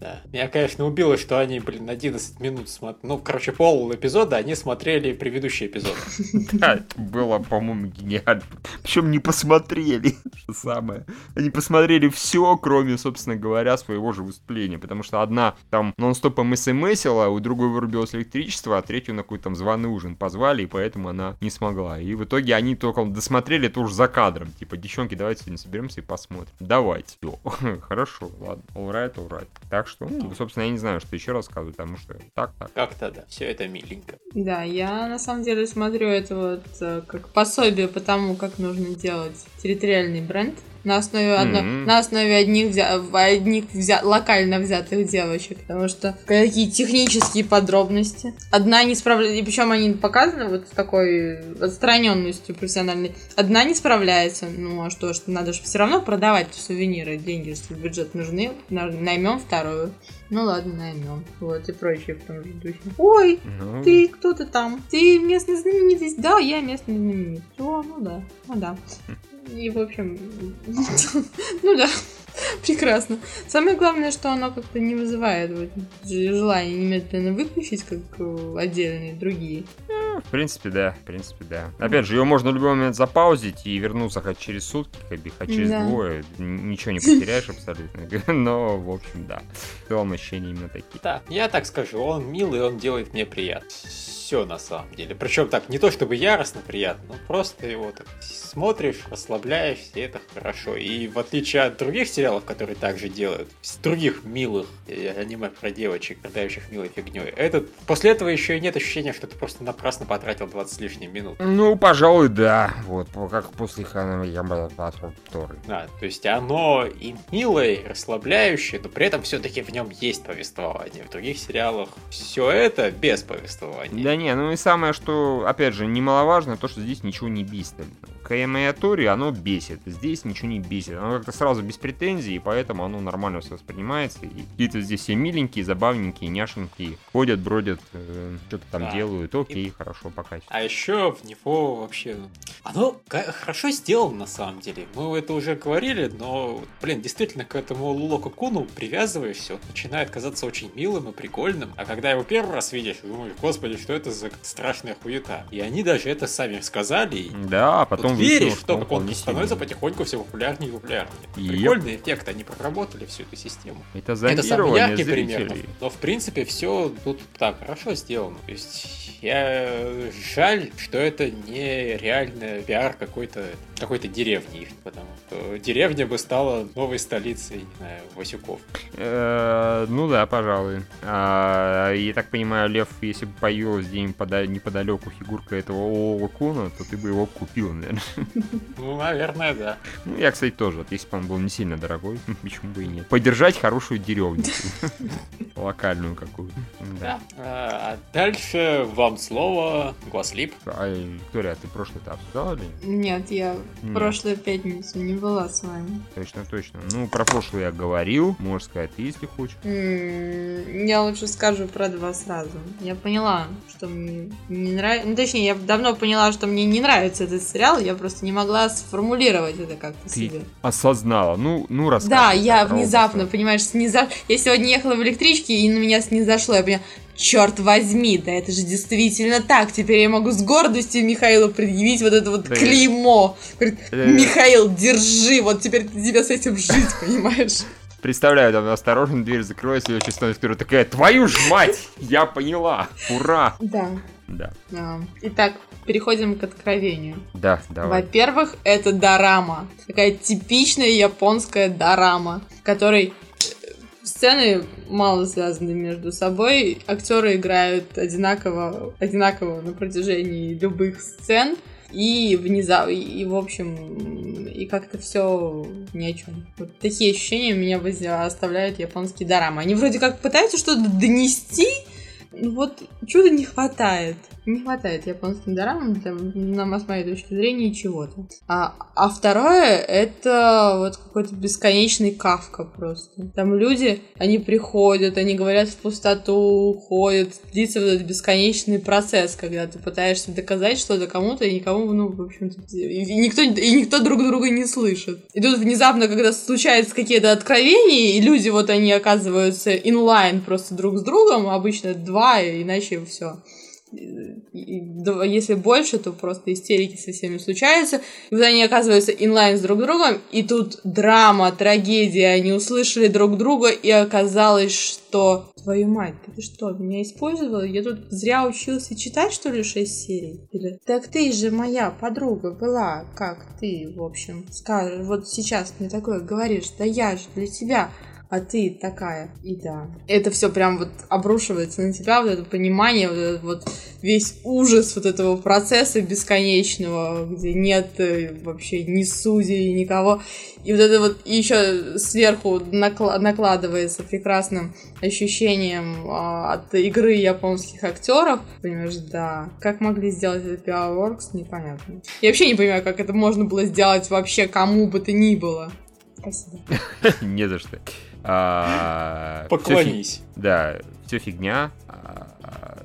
Да. Меня, конечно, убило, что они, блин, 11 минут смотрели. Ну, короче, пол эпизода они смотрели предыдущий эпизод. Да, это было, по-моему, гениально. Причем не посмотрели, что самое. Они посмотрели все, кроме, собственно говоря, своего же выступления. Потому что одна там нон-стопом смсила, у другой вырубилось электричество, а третью на какой-то там званый ужин позвали, и поэтому она не смогла. И в итоге они только досмотрели это уже за кадром. Типа, девчонки, давайте сегодня соберемся и посмотрим. Давайте. Всё. Хорошо, ладно. Alright, alright. Так что, ну, собственно, я не знаю, что еще рассказывать, потому что так, так. Как-то да, все это миленько. Да, я на самом деле смотрю это вот э, как пособие по тому, как нужно делать территориальный бренд на основе, одно- Мгм. на основе одних, взя- одних взя- локально взятых девочек, потому что какие технические подробности. Одна не справляется, и причем они показаны вот с такой отстраненностью профессиональной. Одна не справляется, ну а что ж, надо же все равно продавать сувениры, деньги, если бюджет нужны, На- наймем вторую. Ну ладно, наймем. Вот и прочее в том же духе. Ой, Ну, ты кто ты там? Ты местная знаменитость? Да, я местная знаменитость. О, ну да, ну да. И, в общем, ну да, прекрасно. Самое главное, что оно как-то не вызывает вот желания немедленно выключить, как отдельные другие. В принципе, да, в принципе, да. Опять же, ее можно в любой момент запаузить и вернуться хоть через сутки, хоть, бы, хоть через Да. двое. Ничего не потеряешь абсолютно. Но, в общем, да. В целом ощущения именно такие. Да, я так скажу, он милый, он делает мне приятно. Все на самом деле. Причем так, не то чтобы яростно приятно, но просто его так смотришь, расслабляешься, и это хорошо. И в отличие от других сериалов, которые также делают, с других милых э, аниме про девочек, продающих милой фигней, этот, после этого еще и нет ощущения, что ты просто напрасно потратил 20 с лишним минут. Ну, пожалуй, да. Вот, как после Хана Ямба Второй. Да, то есть оно и милое, и расслабляющее, но при этом все-таки в нем есть повествование. В других сериалах все это без повествования. Да не, ну и самое, что, опять же, немаловажно, то, что здесь ничего не бесит. Каямиатори, оно бесит. Здесь ничего не бесит. Оно как-то сразу без претензий, и поэтому оно нормально все воспринимается. И какие-то здесь все миленькие, забавненькие, няшенькие. Ходят, бродят, э, что-то там Да. делают. Окей, хорошо, пока. А еще в него вообще... Оно хорошо сделано на самом деле. Мы это уже говорили, но, блин, действительно к этому Лулоку Куну привязываешься, он начинает казаться очень милым и прикольным. А когда его первый раз видишь, думаешь, господи, что это за страшная хуета. И они даже это сами сказали. и Да, а потом веришь выяснилось, в то, он становится потихоньку все популярнее и популярнее. Еп. Прикольный эффект, они проработали всю эту систему. Это Это самый яркий пример. зрителей. Но, но, в принципе все тут так хорошо сделано. То есть я жаль, что это не реально пиар какой-то какой-то деревни потому что деревня бы стала новой столицей, не знаю, Васюков. Э, Ну да, пожалуй. А, Я так понимаю, Лев, если бы появилась где-нибудь пода- неподалеку фигурка этого Куна, то ты бы его купил, наверное. Ну, наверное, да. Ну, я, кстати, тоже. Вот Если бы он был не сильно дорогой, почему бы и нет. Поддержать хорошую деревню. локальную какую-то. Да. А дальше вам слово, Гласлип. А, Виктория, а ты прошлый этап обсуждала или нет? Нет, я прошлую пятницу не была с вами. Точно, точно. Ну, про прошлый я говорил, можешь сказать ты, если хочешь. Я лучше скажу про два сразу. Я поняла, что мне не нравится. Ну, точнее, я давно поняла, что мне не нравится этот сериал. Я просто не могла сформулировать это как-то Ты себе. осознала. Ну, ну рассказывай. Да, я внезапно, оба понимаешь, сниза... Я сегодня ехала в электричке, и на меня снизошло. Я поняла, черт возьми, да это же действительно так. Теперь я могу с гордостью Михаилу предъявить вот это вот Да. клеймо. Говорит, Да. Михаил, держи, вот теперь тебе с этим жить, понимаешь? Представляю, там осторожно, дверь закроется, ее честно Виктория такая, твою ж мать! Я поняла! Ура! Да. Да, А, Итак, переходим к откровению. да, давай. Во-первых, это дорама. Такая типичная японская дорама, в которой э, сцены мало связаны между собой. Актеры играют одинаково, одинаково на протяжении любых сцен. И внезапно, и в общем, и как-то все ни о чем. Вот такие ощущения меня оставляют японские дорамы. Они вроде как пытаются что-то донести, ну вот чего-то не хватает. Не хватает японским дорамам, там, на, с моей точки зрения, чего-то. А, а второе, это вот какой-то бесконечный кавка просто. Там люди, они приходят, они говорят в пустоту, уходят. Длится вот этот бесконечный процесс, когда ты пытаешься доказать что-то кому-то, и никому, ну, в общем-то, и никто, и никто друг друга не слышит. И тут внезапно, когда случаются какие-то откровения, и люди вот они оказываются инлайн просто друг с другом, обычно два, иначе все. Если больше, то просто истерики со всеми случаются. И вот они оказываются инлайн с друг другом, и тут драма, трагедия, они услышали друг друга, и оказалось, что... Твою мать, ты что, меня использовала? Я тут зря учился читать, что ли, 6 серий? Или... Так ты же моя подруга была, как ты, в общем, скажешь, вот сейчас мне такое говоришь, да я же для тебя а ты такая. И да. Это все прям вот обрушивается на тебя, вот это понимание, вот этот вот весь ужас вот этого процесса бесконечного, где нет э, вообще ни судей, никого. И вот это вот еще сверху накла- накладывается прекрасным ощущением а, от игры японских актеров. Понимаешь, да. Как могли сделать это Works, непонятно. Я вообще не понимаю, как это можно было сделать вообще кому бы то ни было. Спасибо. Не за что. А, Поклонись. Да, все фигня.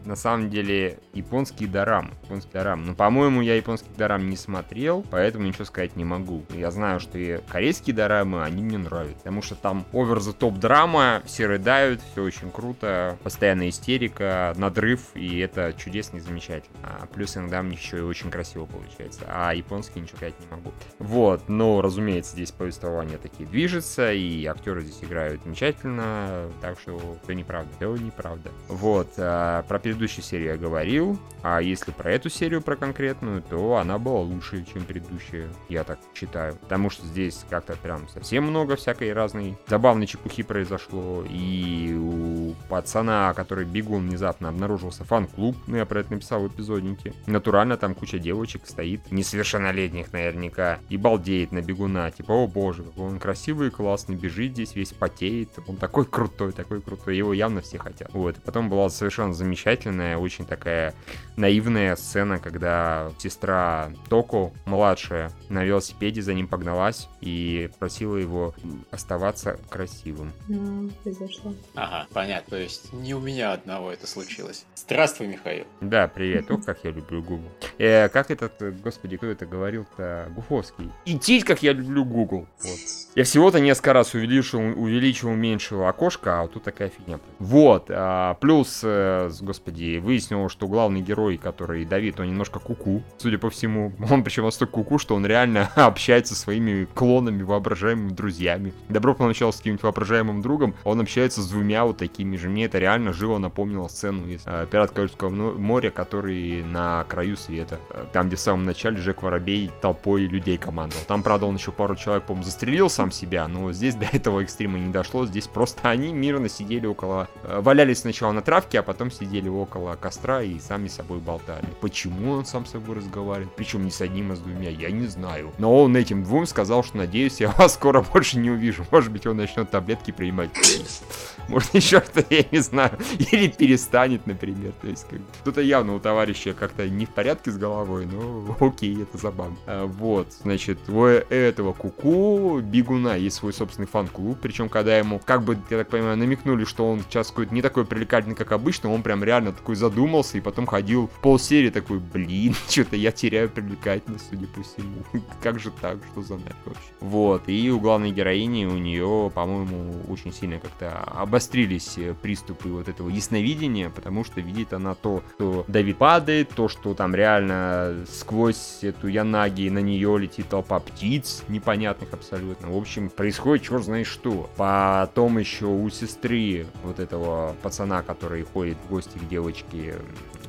На самом деле, японский дорам. Японский дорам. Но, по-моему, я японский дорам не смотрел, поэтому ничего сказать не могу. Я знаю, что и корейские дорамы, они мне нравятся. Потому что там овер the топ драма, все рыдают, все очень круто, постоянная истерика, надрыв, и это чудесно и замечательно. А плюс иногда мне еще и очень красиво получается. А японский ничего сказать не могу. Вот, но, разумеется, здесь повествование такие движется, и актеры здесь играют замечательно, так что все неправда, все неправда. Вот, а, про предыдущую серию я говорил, а если про эту серию, про конкретную, то она была лучше, чем предыдущая, я так считаю. Потому что здесь как-то прям совсем много всякой разной забавной чепухи произошло, и у пацана, который бегун внезапно обнаружился фан-клуб, ну я про это написал в эпизоднике. Натурально там куча девочек стоит, несовершеннолетних наверняка, и балдеет на бегуна, типа, о боже, какой он красивый и классный, бежит здесь, весь потеет, он такой крутой, такой крутой, его явно все хотят. Вот, и потом была совершенно замечательная, очень такая наивная сцена, когда сестра Токо, младшая, на велосипеде за ним погналась и просила его оставаться красивым. Ну, произошло. Ага, понятно. То есть не у меня одного это случилось. Здравствуй, Михаил. Да, привет. Ох, как я люблю Google. Э, как этот, господи, кто это говорил-то? Гуфовский. Идти, как я люблю Google. Вот. Я всего-то несколько раз увеличил, увеличил, уменьшил окошко, а вот тут такая фигня. Вот. а, плюс, э, с- господи, выяснилось, что главный герой, который Давид, он немножко куку, судя по всему. Он причем настолько куку, что он реально общается со своими клонами, воображаемыми друзьями. Добро поначалу с каким-нибудь воображаемым другом, он общается с двумя вот такими же. Мне это реально живо напомнило сцену из э, «Пират Карибского мо- моря», который на краю света. Э, Там, где в самом начале Джек Воробей толпой людей командовал. Там, правда, он еще пару человек, по-моему, застрелил сам себя, но здесь до этого экстрима не дошло. Здесь просто они мирно сидели около... э, Валялись сначала на травке, а потом сидели около костра и сами с собой болтали. Почему он сам с собой разговаривает? Причем не с одним, а с двумя, я не знаю. Но он этим двум сказал, что надеюсь, я вас скоро больше не увижу. Может быть, он начнет таблетки принимать. Может, еще что. я не знаю, или перестанет, например. То есть, как, кто-то явно у товарища как-то не в порядке с головой, но окей, это забавно. А, вот, значит, у этого Куку Бигуна есть свой собственный фан-клуб, причем, когда ему, как бы, я так понимаю, намекнули, что он сейчас какой-то не такой привлекательный, как обычно, он прям реально такой задумался и потом ходил в полсерии такой, блин, что-то я теряю привлекательность, судя по всему. Как же так, что за нафиг вообще? Вот, и у главной героини, у нее, по-моему, очень сильно как-то обострились приступы вот этого ясновидения, потому что видит она то, что Давид падает, то, что там реально сквозь эту Янаги на нее летит толпа птиц, непонятных абсолютно. В общем, происходит черт знает что. Потом еще у сестры вот этого пацана, который ходит в гости к девочке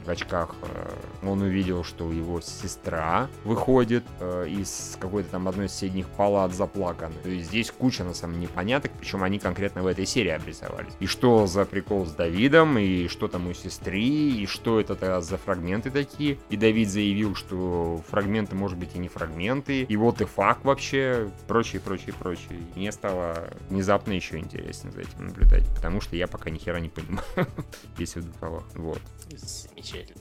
в очках, э, он увидел, что его сестра выходит э, из какой-то там одной из соседних палат заплаканной. То есть здесь куча, на самом деле, непоняток, причем они конкретно в этой серии обрисовались. И что за прикол с Давидом, и что там у сестры, и что это за фрагменты такие. И Давид заявил, что фрагменты, может быть, и не фрагменты, и вот и факт вообще, прочее, прочее, прочее. И мне стало внезапно еще интереснее за этим наблюдать, потому что я пока ни хера не понимаю, если в двух. Вот.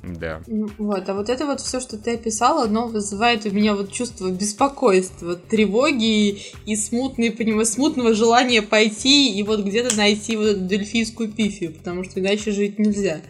Да. Ну, вот, а вот это вот все, что ты описал, оно вызывает у меня вот чувство беспокойства, тревоги и смутные, понимаю, смутного желания пойти и вот где-то найти вот эту дельфийскую пифию, потому что иначе жить нельзя.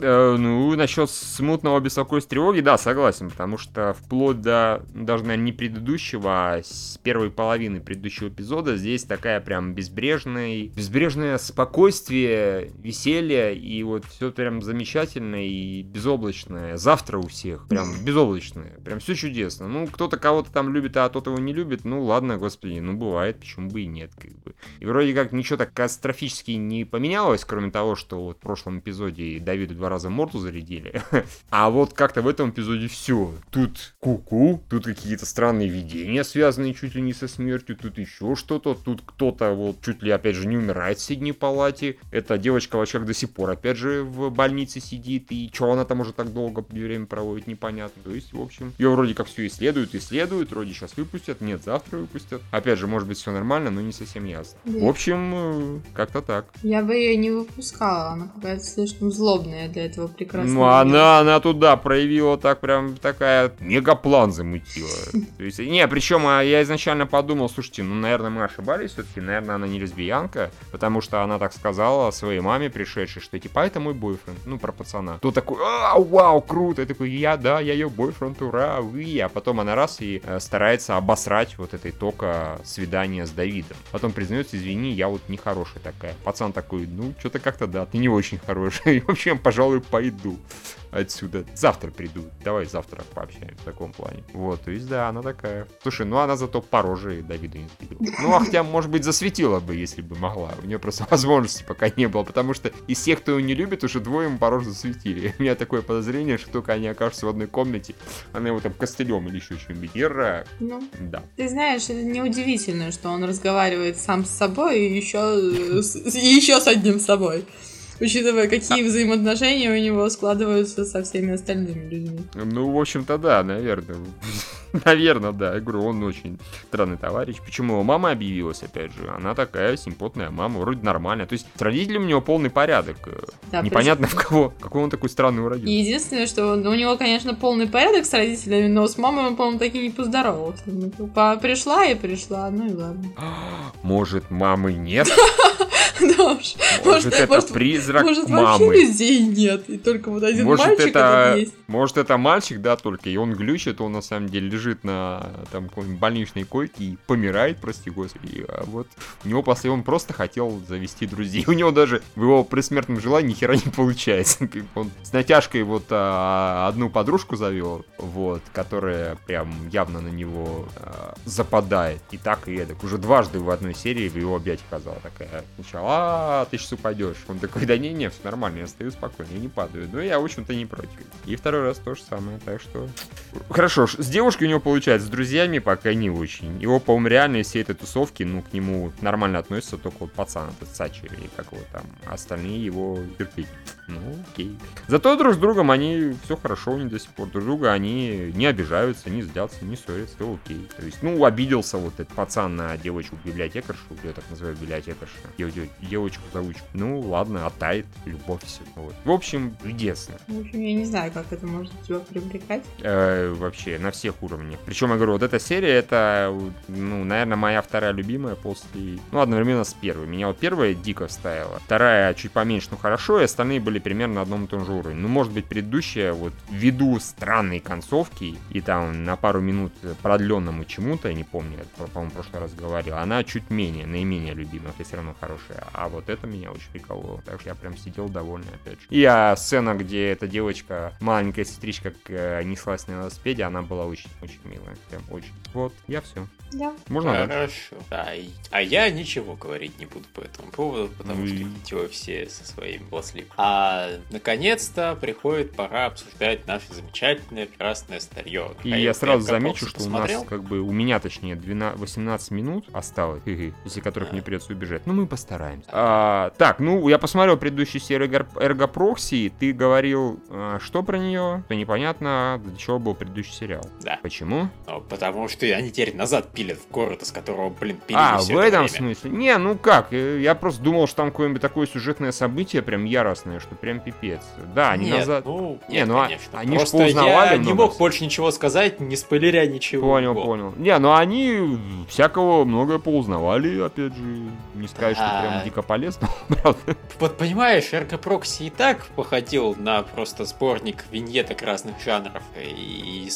Э, ну, насчет смутного беспокойства тревоги, да, согласен, потому что вплоть до, даже, наверное, не предыдущего, а с первой половины предыдущего эпизода здесь такая прям безбрежная, безбрежное спокойствие, веселье, и вот все прям замечательное и безоблачное. Завтра у всех прям безоблачное, прям все чудесно. Ну, кто-то кого-то там любит, а тот его не любит, ну, ладно, господи, ну, бывает, почему бы и нет, как бы. И вроде как ничего так катастрофически не поменялось, кроме того, что вот в прошлом эпизоде Давиду два раза морду зарядили. А вот как-то в этом эпизоде все. Тут куку, тут какие-то странные видения, связанные чуть ли не со смертью, тут еще что-то, тут кто-то вот чуть ли опять же не умирает в средней палате. Эта девочка в очках до сих пор опять же в больнице сидит, и что она там уже так долго время проводит, непонятно. То есть, в общем, ее вроде как все исследуют, исследуют, вроде сейчас выпустят, нет, завтра выпустят. Опять же, может быть, все нормально, но не совсем ясно. Да. В общем, э, как-то так. Я бы ее не выпускала, она какая-то слишком злобная для этого прекрасного. Ну, она, она туда проявила так прям такая мегаплан замутила. То есть, не, причем а, я изначально подумал, слушайте, ну, наверное, мы ошибались все-таки, наверное, она не лесбиянка, потому что она так сказала своей маме пришедшей, что типа, «А, это мой бойфренд, ну, про пацана. То такой, а, вау, круто, я такой, я, да, я ее бойфренд, ура, уи, а потом она раз и э, старается обосрать вот этой тока свидания с Давидом. Потом признается, извини, я вот нехорошая такая. Пацан такой, ну, что-то как-то да, ты не очень хороший. В общем, пожалуй, пойду отсюда. Завтра приду. Давай завтра пообщаемся в таком плане. Вот, то есть, да, она такая. Слушай, ну она зато по роже Давида не сбила. Ну, а хотя, может быть, засветила бы, если бы могла. У нее просто возможности пока не было, потому что из всех, кто ее не любит, уже двое ему по роже засветили. У меня такое подозрение, что только они окажутся в одной комнате, она его там костылем или еще что-нибудь. Ира. Ну, Да. ты знаешь, это неудивительно, что он разговаривает сам с собой и еще, еще с одним собой. Учитывая, какие взаимоотношения у него складываются со всеми остальными людьми. Ну, в общем-то, да, наверное. Наверное, да. Я говорю, он очень странный товарищ. Почему его мама объявилась, опять же? Она такая симпотная мама, вроде нормальная. То есть с родителями у него полный порядок. Э, Да, Непонятно в кого. Какой он такой странный уродился. Единственное, что у него, конечно, полный порядок с родителями, но с мамой он, по-моему, таки не поздоровался. Ну, типа, пришла и пришла, ну и ладно. Может, мамы нет? Да уж. Может, это призрак может, вообще людей нет, и только вот один мальчик этот есть. может это мальчик, да, только, и он глючит, он на самом деле лежит на там больничной койке и помирает, прости господи, а вот у него после он просто хотел завести друзей, у него даже в его предсмертном желании ни хера не получается, он с натяжкой вот а, одну подружку завел, вот, которая прям явно на него а, западает, и так и эдак, уже дважды в одной серии его объятиях оказалась такая, сначала, а, ты сейчас упадешь, он такой, да не, не, все нормально, я стою спокойно, я не падаю, ну я, в общем-то, не против. И второй раз то же самое, так что... Хорошо, с девушкой него получается, с друзьями пока не очень. Его, по-моему, реально из всей этой тусовки, ну, к нему нормально относятся только вот пацан этот Сачи, или как его там, а остальные его терпеть. Ну, окей. Зато друг с другом они все хорошо, они до сих пор друг друга, они не обижаются, не злятся, не ссорятся, все окей. То есть, ну, обиделся вот этот пацан на девочку-библиотекаршу, я так называю библиотекарша, девочку-заучку. Ну, ладно, оттает, любовь все. Вот. В общем, чудесно. В общем, я не знаю, как это может тебя привлекать. Э, вообще, на всех уровнях. Причем, я говорю, вот эта серия, это, ну, наверное, моя вторая любимая после... Ну, одновременно с первой. Меня вот первая дико вставила. Вторая чуть поменьше, но хорошо, и остальные были примерно на одном и том же уровне. Ну, может быть, предыдущая, вот, ввиду странной концовки и там на пару минут продленному чему-то, я не помню, я, по-моему, в прошлый раз говорил, она чуть менее, наименее любимая, хотя все равно хорошая. А вот это меня очень прикололо. Так что я прям сидел довольный, опять же. И а, сцена, где эта девочка, маленькая сестричка, э, неслась на велосипеде, она была очень-очень милая. Прям очень. Вот, я все. Да. Можно? Хорошо. Да, а я ничего говорить не буду по этому поводу, потому что Ui. идите вы все со своим властливым. А наконец-то приходит пора обсуждать наше замечательное прекрасное старье. И А я сразу прям замечу, что у посмотрел? нас, как бы, у меня, точнее, 12, 18 минут осталось, после которых А. мне придется убежать. Ну, мы постараемся. А, так, ну, я посмотрел предыдущую серию Эрго- Эрго Прокси, ты говорил, а, что про нее? То непонятно, для чего был предыдущий сериал. Да. Почему? Ну, потому что они теперь назад пилят в город, из которого, блин, пилили а, всё в это этом время. смысле? Не, ну как, э, я просто думал, что там какое-нибудь такое сюжетное событие прям яростное, что прям пипец. Да, они Нет, назад... ну, Не, нет, ну, а- конечно. они Просто поузнавали я не мог всего. больше ничего сказать, не спойлеря ничего. Понял, Вот. понял. Не, ну они всякого многое поузнавали, опять же. Не сказать, что прям Да. дико полезно, правда. Вот понимаешь, Эрго Прокси и так походил на просто сборник виньеток разных жанров и, и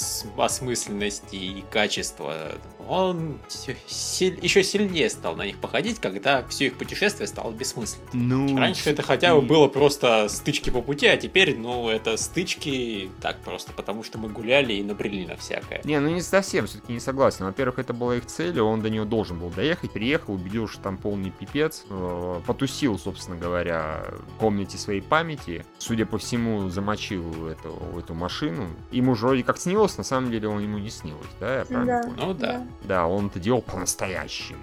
осмысленности и качества. Он еще сильнее стал на них походить, когда все их путешествие стало бессмысленным. Ну, Раньше это хотя бы было просто стычки по пути, а теперь, ну, это стычки так просто, потому что мы гуляли и набрели на всякое. Не, ну не совсем, все-таки не согласен. Во-первых, это была их цель, он до нее должен был доехать, приехал, убедил, что там полный пипец, э, потусил, собственно говоря, в комнате своей памяти, судя по всему, замочил эту, эту машину. Ему же вроде как снилось, на самом деле он ему не снилось, да, я правильно Да. понял? Ну да. Да, он это делал по-настоящему.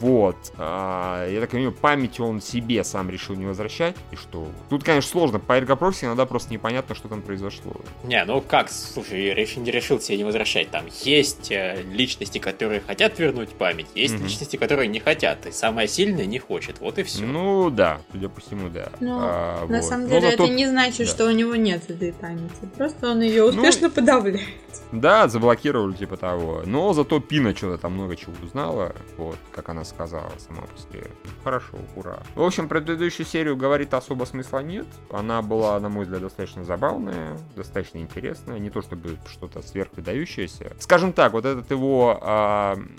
Вот. А, я так понимаю, память он себе сам решил не возвращать. И что? Тут, конечно, сложно. По эргопрокси иногда просто непонятно, что там произошло. Не, ну как, слушай, решил, не решил себе не возвращать. Там есть э, личности, которые хотят вернуть память, есть Мгм. личности, которые не хотят. И самая сильная не хочет. Вот и все. Ну, да, судя по всему, да. Ну, А, На вот. самом Но деле зато- это не значит, да. что у него нет этой памяти. Просто он ее успешно подавляет. Да, заблокировали типа того. Но зато Пина что-то там много чего узнала. Вот, как она сказала сама по себе. Хорошо, ура. В общем, предыдущую серию говорит особо смысла нет. Она была, на мой взгляд, достаточно забавная, достаточно интересная. Не то чтобы что-то сверхвыдающееся. Скажем так, вот этот его м,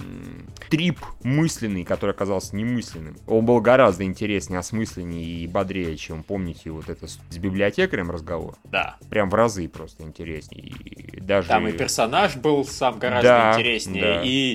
трип мысленный, который оказался немысленным, он был гораздо интереснее, осмысленнее и бодрее, чем, помните, вот это с с библиотекарем разговор. Да. Прям в разы просто интереснее. И даже... Там и персонаж был сам гораздо Да, интереснее, да. и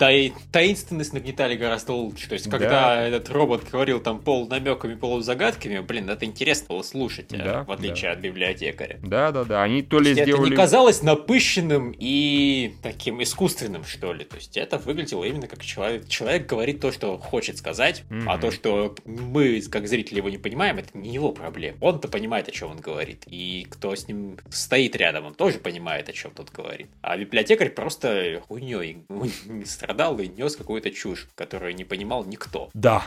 таи- таинственность нагнетали гораздо лучше. То есть, когда Да. этот робот говорил там пол намеками, полузагадками, блин, это интересно было слушать, э, Да, в отличие от библиотекаря. Да, да, да. Они то ли Это сделали. не казалось напыщенным и таким искусственным, что ли. То есть это выглядело именно как человек. Человек говорит то, что хочет сказать, а Мгм. то, что мы, как зрители, его не понимаем, это не его проблема. Он-то понимает, о чем он говорит. И кто с ним стоит рядом, он тоже понимает, о чем тот говорит. А библиотекарь просто хуйней страдал и нес какую-то чушь, которую не понимал никто. Да.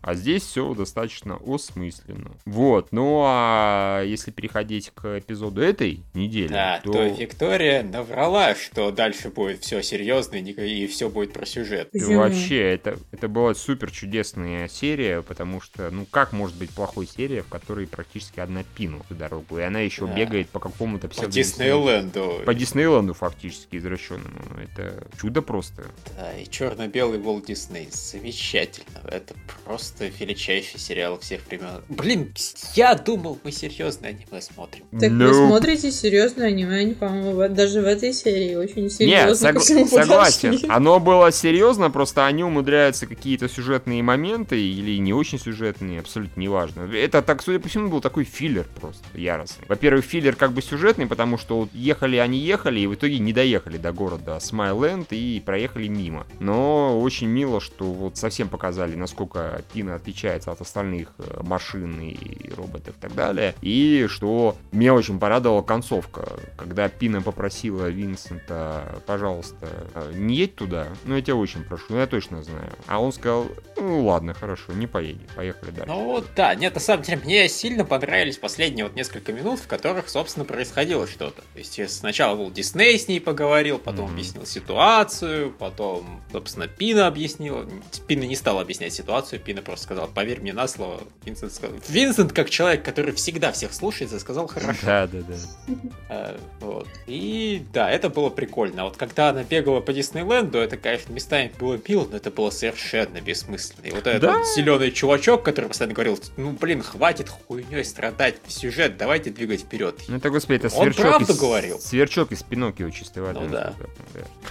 А здесь все достаточно осмысленно. Вот. Ну а если переходить к эпизоду этой недели, Да, то. то Виктория наврала, что дальше будет все серьезно и все будет про сюжет. И Почему? вообще, это, это была супер чудесная серия, потому что, ну, как может быть плохой серия, в которой практически одна пину всю дорогу, и она еще Да. бегает по какому-то По псевдо Диснейленду. По Диснейленду фактически извращенному. Это чудо просто. Да, и черно-белый Волт Дисней. Замечательно. Это просто величайший сериал всех времен. Блин, я думал, мы серьезное аниме смотрим. Так Ну, вы смотрите серьезное аниме, они, по-моему, даже в этой серии очень Нет, серьезно сог- ко всему согласен. Оно было серьезно, просто они умудряются какие-то сюжетные моменты или не очень сюжетные, абсолютно неважно. Это, так, судя по всему, был такой филлер просто яростный. Во-первых, филлер как бы сюжетный, потому что вот ехали они ехали, и в итоге не доехали до города Смайленд и проехали мимо. Но очень мило, что вот совсем показали, насколько Пина отличается от остальных э, машин и роботов и так так далее. И что меня очень порадовала концовка, когда Пина попросила Винсента, пожалуйста, э, не едь туда, ну я тебя очень прошу, ну я точно знаю. А он сказал, ну ладно, хорошо, не поедем, поехали дальше. Ну да, нет, на самом деле мне сильно понравились последние вот несколько минут, в которых, собственно, происходило что-то. То есть сначала был Дисней с ней поговорил, потом mm-hmm. объяснил ситуацию, потом, собственно, Пина объяснила. Пина не стала объяснять ситуацию, Пина просто сказала, поверь мне на слово. Винсент сказал. Винсент, как человек, который всегда всех слушается, сказал хорошо. Да, да, да. А, вот. И да, это было прикольно. А вот когда она бегала по Диснейленду, это, конечно, местами было мило, но это было совершенно бессмысленно. И вот этот да? зеленый чувачок, который постоянно говорил, ну, блин, хватит хуйней страдать в сюжет, давайте двигать вперед. Ну, это, господи, это сверчок Он правду из... говорил. Сверчок из Пиноккио чистой воды. Ну, да.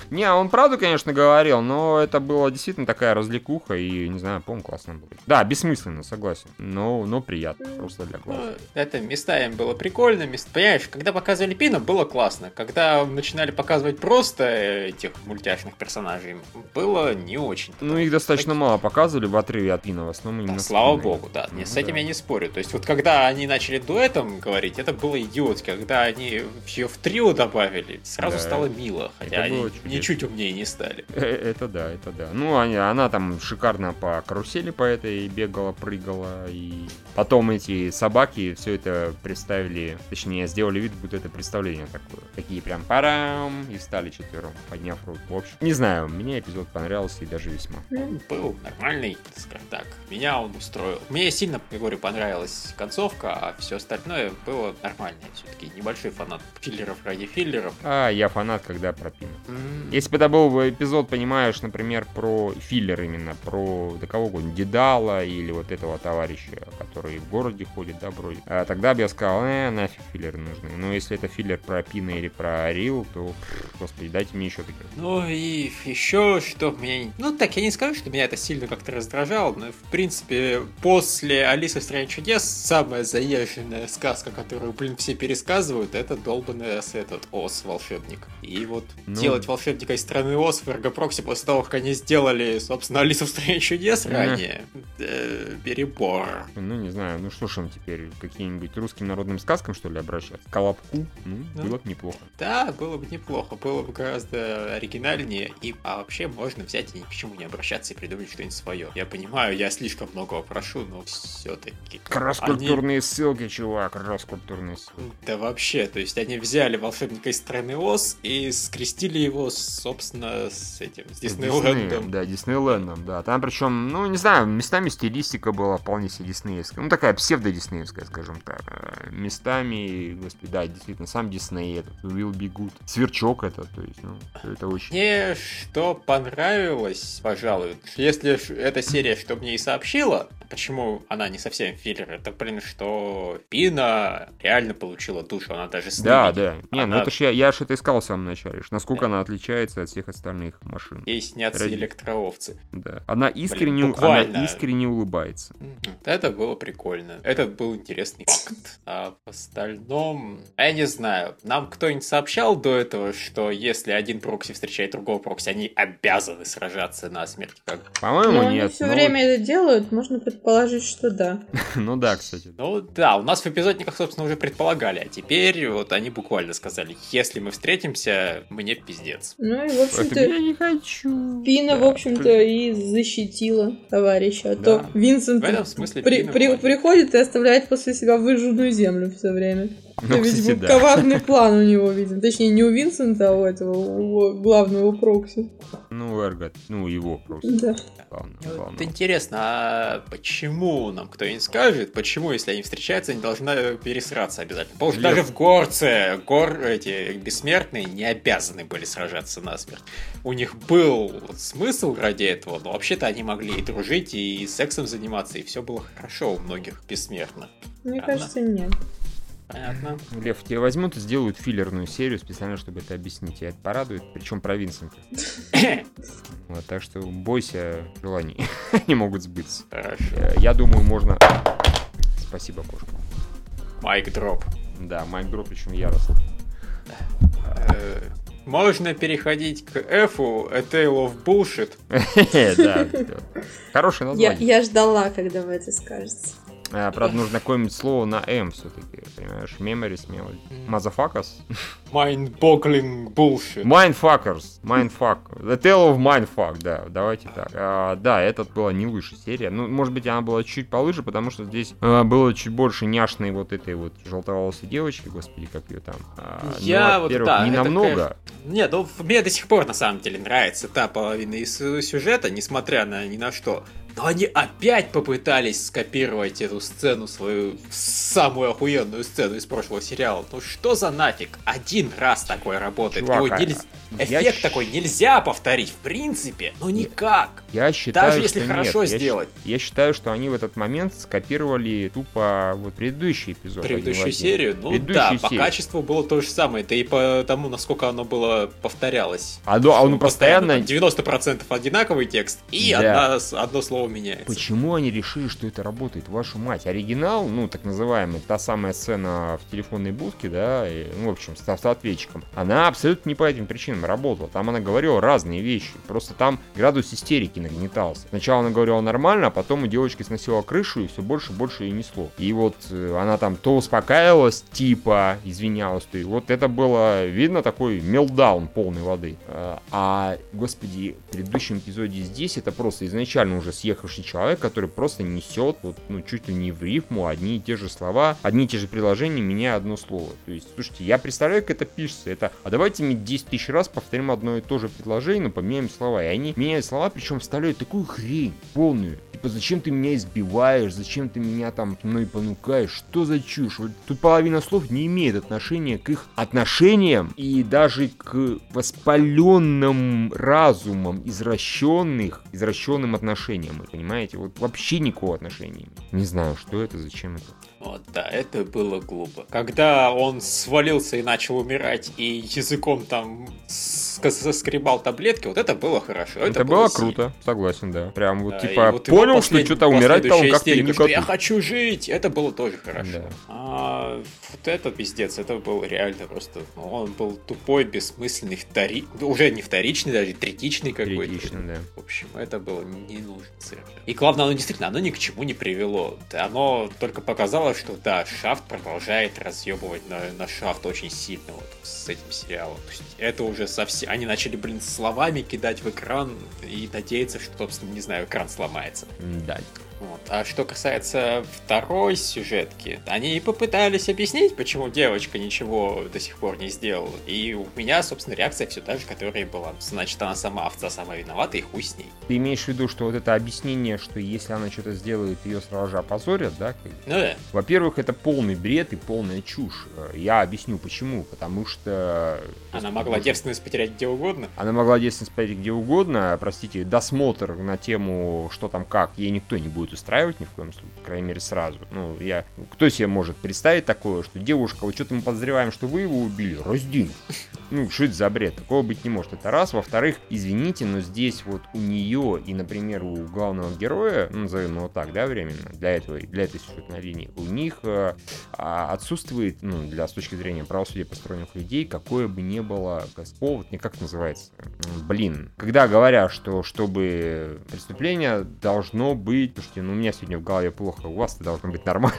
Не, он правду, конечно, говорил, но это было действительно такая развлекуха, и, не знаю, по-моему, классно было. Да, бессмысленно, согласен, но, но приятно, просто для глаз. Ну, это местами было прикольно, мест... понимаешь, когда показывали Пина, было классно. Когда начинали показывать просто этих мультяшных персонажей, было не очень. Ну, их достаточно так... мало показывали в отрыве от Пина, в основном именно. Да, слава богу, да, ну, с этим да. я не спорю. То есть вот когда они начали дуэтом говорить, это было идиотски. Когда они ее в трио добавили, сразу да. стало мило, хотя они ничуть умнее не стали. Э, это да, это да. Ну, она там шикарно по карусели по этой бегала, прыгала, и потом эти собаки все это представили, точнее, сделали вид, будто это представление такое. Такие прям парам, и стали четвером, подняв руку. В общем, не знаю, мне эпизод понравился и даже весьма. Ну, был нормальный, скажем так. Меня он устроил. Мне сильно, я говорю, понравилась концовка, а все остальное было нормально. Все-таки небольшой фанат филлеров ради филлеров. А, я фанат, когда про пин. Mm. Если бы это был эпизод, понимаешь, например, про филлер именно, про да кого угодно, Дедала или вот этого товарища, который в городе ходит, да, бродит, а тогда бы я сказал, э, нафиг филлеры нужны. Но если это филлер про Пина или про Рил, то, господи, дайте мне еще таких. Ну и еще что мне... Ну так, я не скажу, что меня это сильно как-то раздражало, но в принципе после Алисы в стране чудес самая заезженная сказка, которую, блин, все пересказывают, это долбанный этот Ос волшебник. И вот ну... делать волшебника из страны Ос в Эргопроксе после того, как они сделали, собственно, Алису в стране чудес ранее, э, перебор. Ну, не знаю, ну что ж он теперь, каким-нибудь русским народным сказкам, что ли, обращаться? Колобку? Ну, ну, было бы неплохо. Да, было бы неплохо, было бы гораздо оригинальнее, и а вообще можно взять и ни к чему не обращаться и придумать что-нибудь свое. Я понимаю, я слишком многого прошу, но все-таки. Кросс-культурные они... ссылки, чувак, кросс-культурные ссылки. Да вообще, то есть они взяли волшебника из страны Оз и скрестили его, собственно, с этим, с Диснейлендом. Да, Диснейлендом, да. Там причем, ну, не знаю, местами стилистика была вполне себе диснеевская. Ну, такая псевдо-диснеевская, скажем так. Э, местами, господи, да, действительно, сам Дисней, этот, Will Be Good. Сверчок это, то есть, ну, это очень... Мне что понравилось, пожалуй, если эта серия что мне и сообщила, почему она не совсем филлер, это, блин, что Пина реально получила душу, она даже с Да, да. Не, ну она... ну это ж я, я же это искал в самом начале, насколько да. она отличается от всех остальных машин. Ей снятся Ради... электроовцы. Да. Она искренне, блин, она искренне улыбается. Это было прикольно. Это был интересный факт. А в остальном, я не знаю, нам кто-нибудь сообщал до этого, что если один прокси встречает другого прокси, они обязаны сражаться на смерть? Как... По-моему, но нет. Они все но... время это делают, можно предположить, что да. ну да, кстати. Ну да, у нас в эпизодниках, собственно, уже предполагали, а теперь вот они буквально сказали, если мы встретимся, мне пиздец. Ну и, в общем-то... Я не хочу. Пина, в общем-то, и защитила товарища. А то Винсент приходит и оставляет после себя выжженную землю все время. Ну, Это, видимо, да. коварный план у него, видимо. Точнее, не у Винсента, а у этого, у главного прокси. Ну, Эрго, ну, его просто. Да. Главное, главное. Вот интересно, а почему нам кто-нибудь скажет, почему, если они встречаются, они должны пересраться обязательно? Потому что даже в Горце, гор эти бессмертные не обязаны были сражаться насмерть. У них был смысл ради этого, но вообще-то они могли и дружить, и сексом заниматься, и все было хорошо у многих бессмертных. Мне Она... кажется, нет. Понятно. Лев, тебе возьмут и сделают филлерную серию специально, чтобы это объяснить. И это порадует, причем про Винсента. вот, так что бойся желаний. Они могут сбыться. Хорошо. Э, я думаю, можно... Спасибо, кошка. Майк дроп. Да, майк дроп, причем яростно. Э, можно переходить к F, A Tale of Bullshit. да, хорошее название. Я ждала, когда вы это скажете. А, правда, нужно какое-нибудь слово на М все-таки, понимаешь? Memories, memory. Motherfuckers? Mind-boggling bullshit. Mindfuckers. Mindfuck. The Tale of Mindfuck, да, давайте так. А, да, этот была не лучшая серия. Ну, может быть, она была чуть получше, потому что здесь а, было чуть больше няшной вот этой вот желтоволосой девочки, господи, как ее там. А, ну, Я вот, во-первых, да, не это, намного. конечно, Нет, ну мне до сих пор на самом деле нравится та половина из э, сюжета, несмотря на ни на что. Но они опять попытались скопировать эту сцену, свою самую охуенную сцену из прошлого сериала. Ну что за нафиг? Один раз такое работает. Чувак, Его а- нельзя- я Эффект такой нельзя повторить, в принципе. Ну никак. Я считаю, Даже если что хорошо нет. Я сделать. Я, считаю, что они в этот момент скопировали тупо вот предыдущий эпизод. Предыдущую серию, ну Предыдущую да, по серию. качеству было то же самое, да и по тому, насколько оно было повторялось. А, ну, а он постоянно... там 90% одинаковый текст, и Да. одна- одно слово меняется. Почему они решили, что это работает? Вашу мать. Оригинал, ну, так называемый, та самая сцена в телефонной будке, да, и, ну, в общем, с автоответчиком, она абсолютно не по этим причинам работала. Там она говорила разные вещи. Просто там градус истерики нагнетался. Сначала она говорила нормально, а потом у девочки сносила крышу, и все больше и больше ее несло. И вот э, она там то успокаивалась, типа, извинялась, то и вот это было видно такой мелдаун полной воды. Э, А, господи, в предыдущем эпизоде здесь это просто изначально уже съехавший человек, который просто несет, вот, ну, чуть ли не в рифму одни и те же слова, одни и те же предложения, меняя одно слово. То есть, слушайте, я представляю, как это пишется. Это, а давайте мы 10 тысяч раз повторим одно и то же предложение, но поменяем слова. И они меняют слова, причем вставляют такую хрень полную. Типа, зачем ты меня избиваешь, зачем ты меня там мной понукаешь, что за чушь? Вот Тут половина слов не имеет отношения к их отношениям и даже к воспаленным разумам извращенных, извращенным отношениям, вы понимаете? Вот вообще никакого отношения. Не знаю, что это, зачем это. Вот, да, это было глупо. Когда он свалился и начал умирать, и языком там ск- соскребал таблетки, вот это было хорошо. Это, было сильно. круто, согласен, да. Прям вот Да, типа вот понял, что что-то умирать там как-то не что я хочу жить, это было тоже хорошо. Да. А вот это пиздец, это был реально просто, ну, он был тупой, бессмысленный, втори... уже не вторичный, даже третичный какой-то. Критично, да. В общем, это было не нужно. И главное, оно действительно, оно ни к чему не привело. Оно только показало, что да, Шафт продолжает разъебывать на, на Шафт очень сильно вот с этим сериалом. То есть это уже совсем... Они начали, блин, словами кидать в экран и надеяться, что, собственно, не знаю, экран сломается. Да. Вот. А что касается второй сюжетки, они и попытались объяснить, почему девочка ничего до сих пор не сделала. И у меня, собственно, реакция все та же, которая и была. Значит, она сама овца, сама виновата, и хуй с ней. Ты имеешь в виду, что вот это объяснение, что если она что-то сделает, ее сразу же опозорят, да? Ну да. Во-первых, это полный бред и полная чушь. Я объясню почему. Потому что... Она могла девственность потерять где угодно. Она могла девственность потерять где угодно. Простите, досмотр на тему, что там как, ей никто не будет устраивать ни в коем случае. По крайней мере, сразу. Ну, я... Кто себе может представить такое, что девушка, вот что-то мы подозреваем, что вы его убили? Раздень. Ну, что это за бред? Такого быть не может. Это раз. Во-вторых, извините, но здесь вот у нее и, например, у главного героя, ну, назовем его так, да, временно, для, этого, для этой сюжетной линии, у них э, а, отсутствует, ну, для с точки зрения правосудия построенных людей, какое бы ни было повод, не как это называется, блин, когда говорят, что чтобы преступление должно быть, слушайте, ну, у меня сегодня в голове плохо, у вас это должно быть нормально.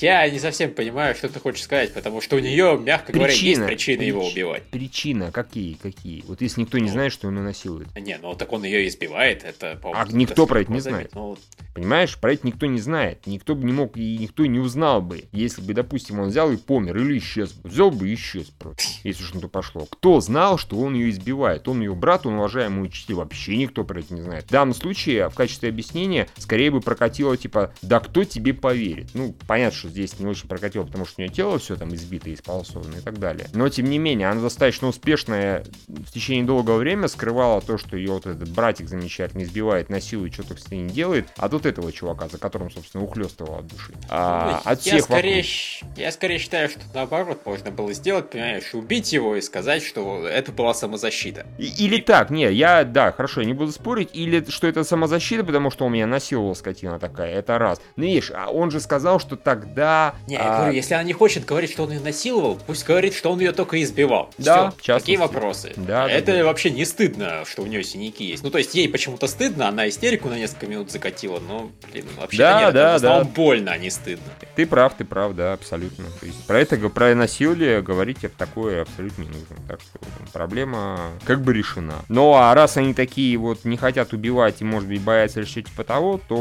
Я не совсем понимаю, что ты хочешь сказать, потому что у нее, мягко говоря, есть Причина, причины его прич- убивать. Причина, какие, какие? Вот если никто не Ну. знает, что он ее насилует. Не, ну так он ее избивает, это. А никто про это не знает. Ну, Понимаешь, про это никто не знает. Никто бы не мог и никто не узнал бы, если бы, допустим, он взял и помер или исчез. бы. Взял бы и исчез просто, если уж на то пошло. Кто знал, что он ее избивает? Он ее брат, он уважаемый учитель. Вообще никто про это не знает. В данном случае, в качестве объяснения, скорее бы прокатило, типа, да кто тебе поверит? Ну, понятно, что здесь не очень прокатило, потому что у нее тело все там избито, исполосовано и так далее. Но, тем не менее, она достаточно успешная в течение долгого времени скрывала то, что ее вот этот братик замечательно избивает, насилует, что-то с ней не делает, а тут этого чувака, за которым, собственно, ухлестывал от души. А, Ну, от я, всех скорее, вокруг. я скорее считаю, что наоборот можно было сделать, понимаешь, убить его и сказать, что это была самозащита. И- Или так, не, я, да, хорошо, я не буду спорить, или что это самозащита, потому что он меня насиловал, скотина такая, это раз. Ну, видишь, а он же сказал, что тогда... Не, я а, говорю, если она не хочет говорить, что он ее насиловал, пусть говорит, что он ее только избивал. Да, Всё, в частности. Такие вопросы. Да, да, это да. вообще не стыдно, что у нее синяки есть. Ну, то есть ей почему-то стыдно, она истерику на несколько минут закатила, но, блин, вообще Да, нет. да, да. больно, а не стыдно. Ты прав, ты прав, да, абсолютно. То есть про это, про насилие говорить это такое абсолютно не нужно. Так что проблема как бы решена. Ну а раз они такие вот не хотят убивать и, может быть, боятся или типа того, то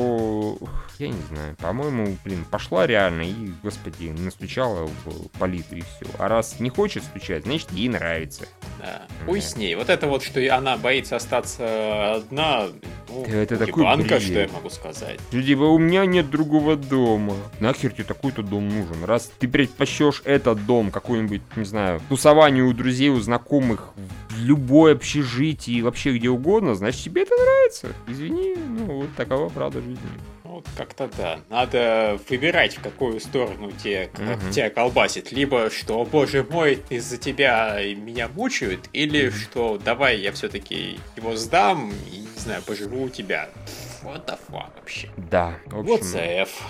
я не знаю. По-моему, блин, пошла реально и, господи, настучала в политу и все. А раз не хочет стучать, значит ей нравится. Да. Пусть с ней. Вот это вот, что и она боится остаться одна, ну, Это такой банка, бред. что я могу сказать. Типа, у меня нет другого дома. Нахер тебе такой-то дом нужен? Раз ты предпочтешь этот дом какой-нибудь, не знаю, тусованию у друзей, у знакомых, в любое общежитие, вообще где угодно, значит тебе это нравится. Извини, ну вот такова правда жизни. Вот как-то да. Надо выбирать, в какую сторону те, Мгм. тебя колбасит. Либо, что, «О, боже мой, из-за тебя меня мучают, или что, давай я все-таки его сдам и, не знаю, поживу у тебя. What the fuck вообще? Да, в Вот общем, за F.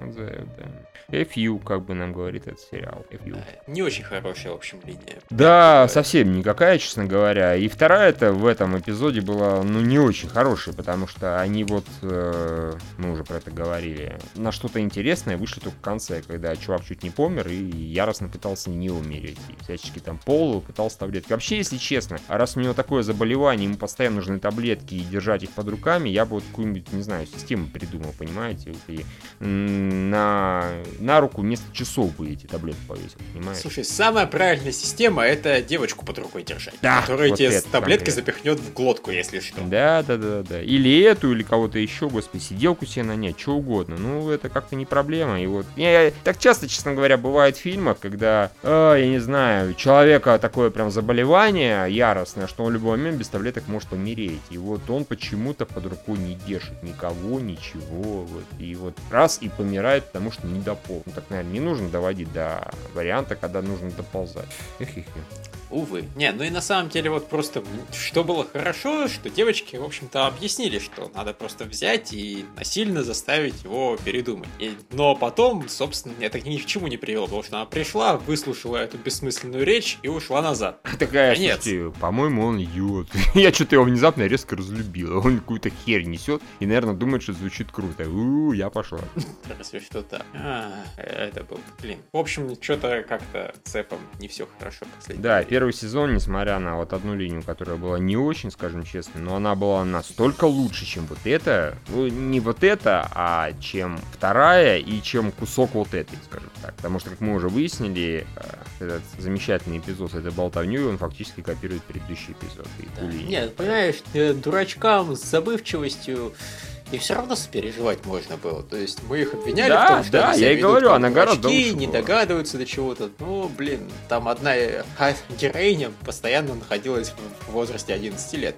За это, да. FU, как бы нам говорит этот сериал. FU. а, Не очень хорошая, в общем, линия. Да, Такое. совсем никакая, честно говоря. И вторая это в этом эпизоде была, ну, не очень хорошая, потому что они вот, э, мы уже про это говорили, на что-то интересное вышли только в конце, когда чувак чуть не помер и яростно пытался не умереть. И всячески там полу пытался таблетки. Вообще, если честно, а раз у него такое заболевание, ему постоянно нужны таблетки и держать их под руками, я бы вот какую-нибудь, не знаю, систему придумал, понимаете? И, на, на руку вместо часов бы эти таблетки повесил, понимаете? Слушай, самая правильная система это девочку под рукой держать. Да, Которая вот тебе это таблетки конкретно. запихнет в глотку, если что. Да, да, да, да. Или эту, или кого-то еще, господи, сиделку себе нанять, что угодно. Ну, это как-то не проблема. И вот я, я- так часто, честно говоря, бывает в фильмах, когда, а, я не знаю, у человека такое прям заболевание яростное, что он в любой момент без таблеток может помереть. И вот он почему-то под рукой не держит никого, ничего. Вот. И вот раз и помирает, потому что не допол. Ну, так, наверное, не нужно доводить до варианта, когда нужно доползать. Эх-эх-эх. Увы. Не, ну и на самом деле вот просто, что было хорошо, что девочки, в общем-то, объяснили, что надо просто взять и насильно заставить его передумать. И- но потом, собственно, это ни к чему не привело, потому что она пришла, выслушала эту бессмысленную речь и ушла назад. Такая, Конец. слушайте, по-моему, он идиот. Я что-то его внезапно резко разлюбил. Он какую-то херь несет и, наверное, думает, что звучит круто. у я пошла. Разве что так. А, это был, блин. В общем, что-то как-то Эфом не все хорошо последнее Да, время. Первый сезон, несмотря на вот одну линию, которая была не очень, скажем честно, но она была настолько лучше, чем вот это. Ну, не вот это, а чем вторая и чем кусок вот этой, скажем так. Потому что, как мы уже выяснили, э, этот замечательный эпизод с этой болтовней, он фактически копирует предыдущий эпизод. и Да. Нет, понимаешь, дурачкам с забывчивостью и все равно сопереживать можно было. То есть мы их обвиняли Да, в том, что да, они я и говорю, она гораздо не была. догадываются до чего-то. Ну, блин, там одна героиня постоянно находилась в возрасте 11 лет.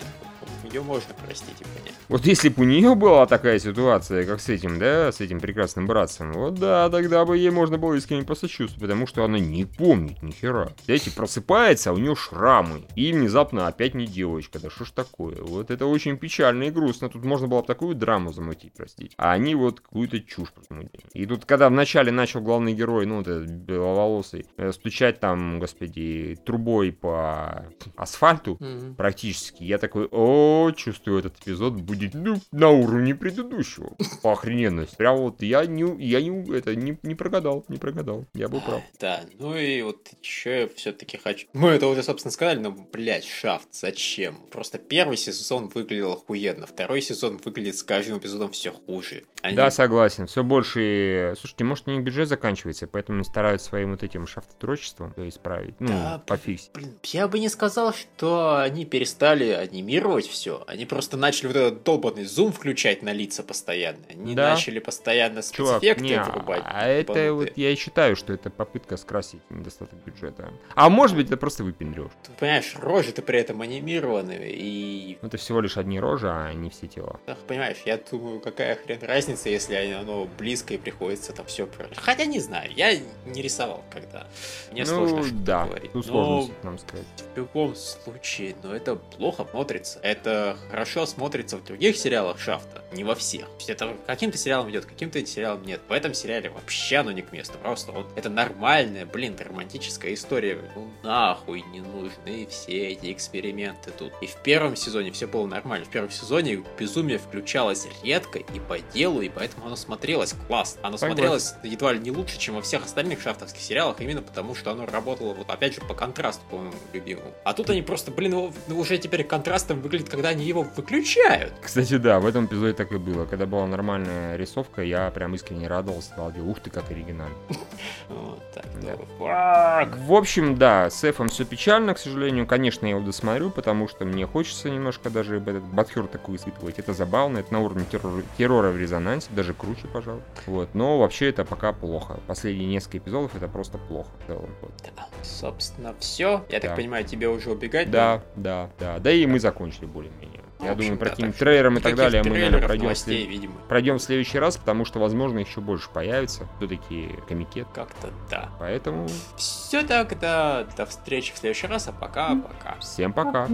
Ее можно простить и понять. Вот если бы у нее была такая ситуация, как с этим, да, с этим прекрасным братцем, вот да, тогда бы ей можно было искренне посочувствовать, потому что она не помнит ни хера. Знаете, просыпается, а у нее шрамы, и внезапно опять не девочка, да что ж такое? Вот это очень печально и грустно, тут можно было бы такую драму замутить, простите. А они вот какую-то чушь замутили. И тут, когда вначале начал главный герой, ну, вот этот беловолосый, э, стучать там, господи, трубой по асфальту, практически. Я такой, о, чувствую, этот эпизод будет ну, на уровне предыдущего. По охрененности. Прям вот я не, я не, это, не, не прогадал, не прогадал. Я был прав. Да, ну и вот еще я все-таки хочу... Мы это уже, собственно, сказали, но, блядь, Шафт, зачем? Просто первый сезон выглядел охуенно, второй сезон выглядит с каждым эпизодом все хуже. Они- Да, согласен. Все больше... Слушайте, может, у них бюджет заканчивается, поэтому они стараются своим вот этим шафтотрочеством исправить. Ну, Да, пофиксить. Блин, я бы не сказал, что они перестали анимировать все. Они просто начали вот этот долбанный зум включать на лица постоянно. Они Да. начали постоянно Чувак, спецэффекты не, врубать. а это ебанутые. вот я и считаю, что это попытка скрасить недостаток бюджета. А может быть, это просто выпендрешь. Ты понимаешь, рожи-то при этом анимированы, и... Это всего лишь одни рожи, а не все тела. Ах, понимаешь, я думаю, какая хрен разница, если оно близко и приходится там все Хотя не знаю, я не рисовал когда. Мне ну, сложно да, говорить. Но сложно нам сказать. в любом случае, но это плохо смотрится. Это это хорошо смотрится в других сериалах Шафта, не во всех. То есть это каким-то сериалом идет, каким-то сериалом нет. В этом сериале вообще оно не к месту. Просто вот это нормальная, блин, романтическая история. Ну нахуй не нужны все эти эксперименты тут. И в первом сезоне все было нормально. В первом сезоне безумие включалось редко и по делу, и поэтому оно смотрелось классно. Оно Согласен. смотрелось едва ли не лучше, чем во всех остальных шафтовских сериалах, именно потому что оно работало, вот опять же, по контрасту, по-моему, любимому. А тут они просто, блин, его- ну, уже теперь контрастом выглядит, когда они его выключают. Кстати, да, в этом эпизоде так и было. Когда была нормальная рисовка, я прям искренне радовался, сказал, ух ты, как оригинально. Вот так. В общем, да, с Эфом все печально, к сожалению. Конечно, я его досмотрю, потому что мне хочется немножко даже этот батхер такой испытывать. Это забавно, это на уровне террора, в резонансе, даже круче, пожалуй. Вот, но вообще это пока плохо. Последние несколько эпизодов это просто плохо. Да, собственно, все. Я так понимаю, тебе уже убегать? Да, да, да. Да и мы закончили более-менее. Ну, Я думаю, про да, каким так что трейлером и так далее мы, наверное, пройдем, в новостей, след- видимо. пройдем в следующий раз, потому что, возможно, еще больше появится. Все-таки комикет. Как-то да. Поэтому Все тогда, до встречи в следующий раз, а пока-пока. всем пока. Пока.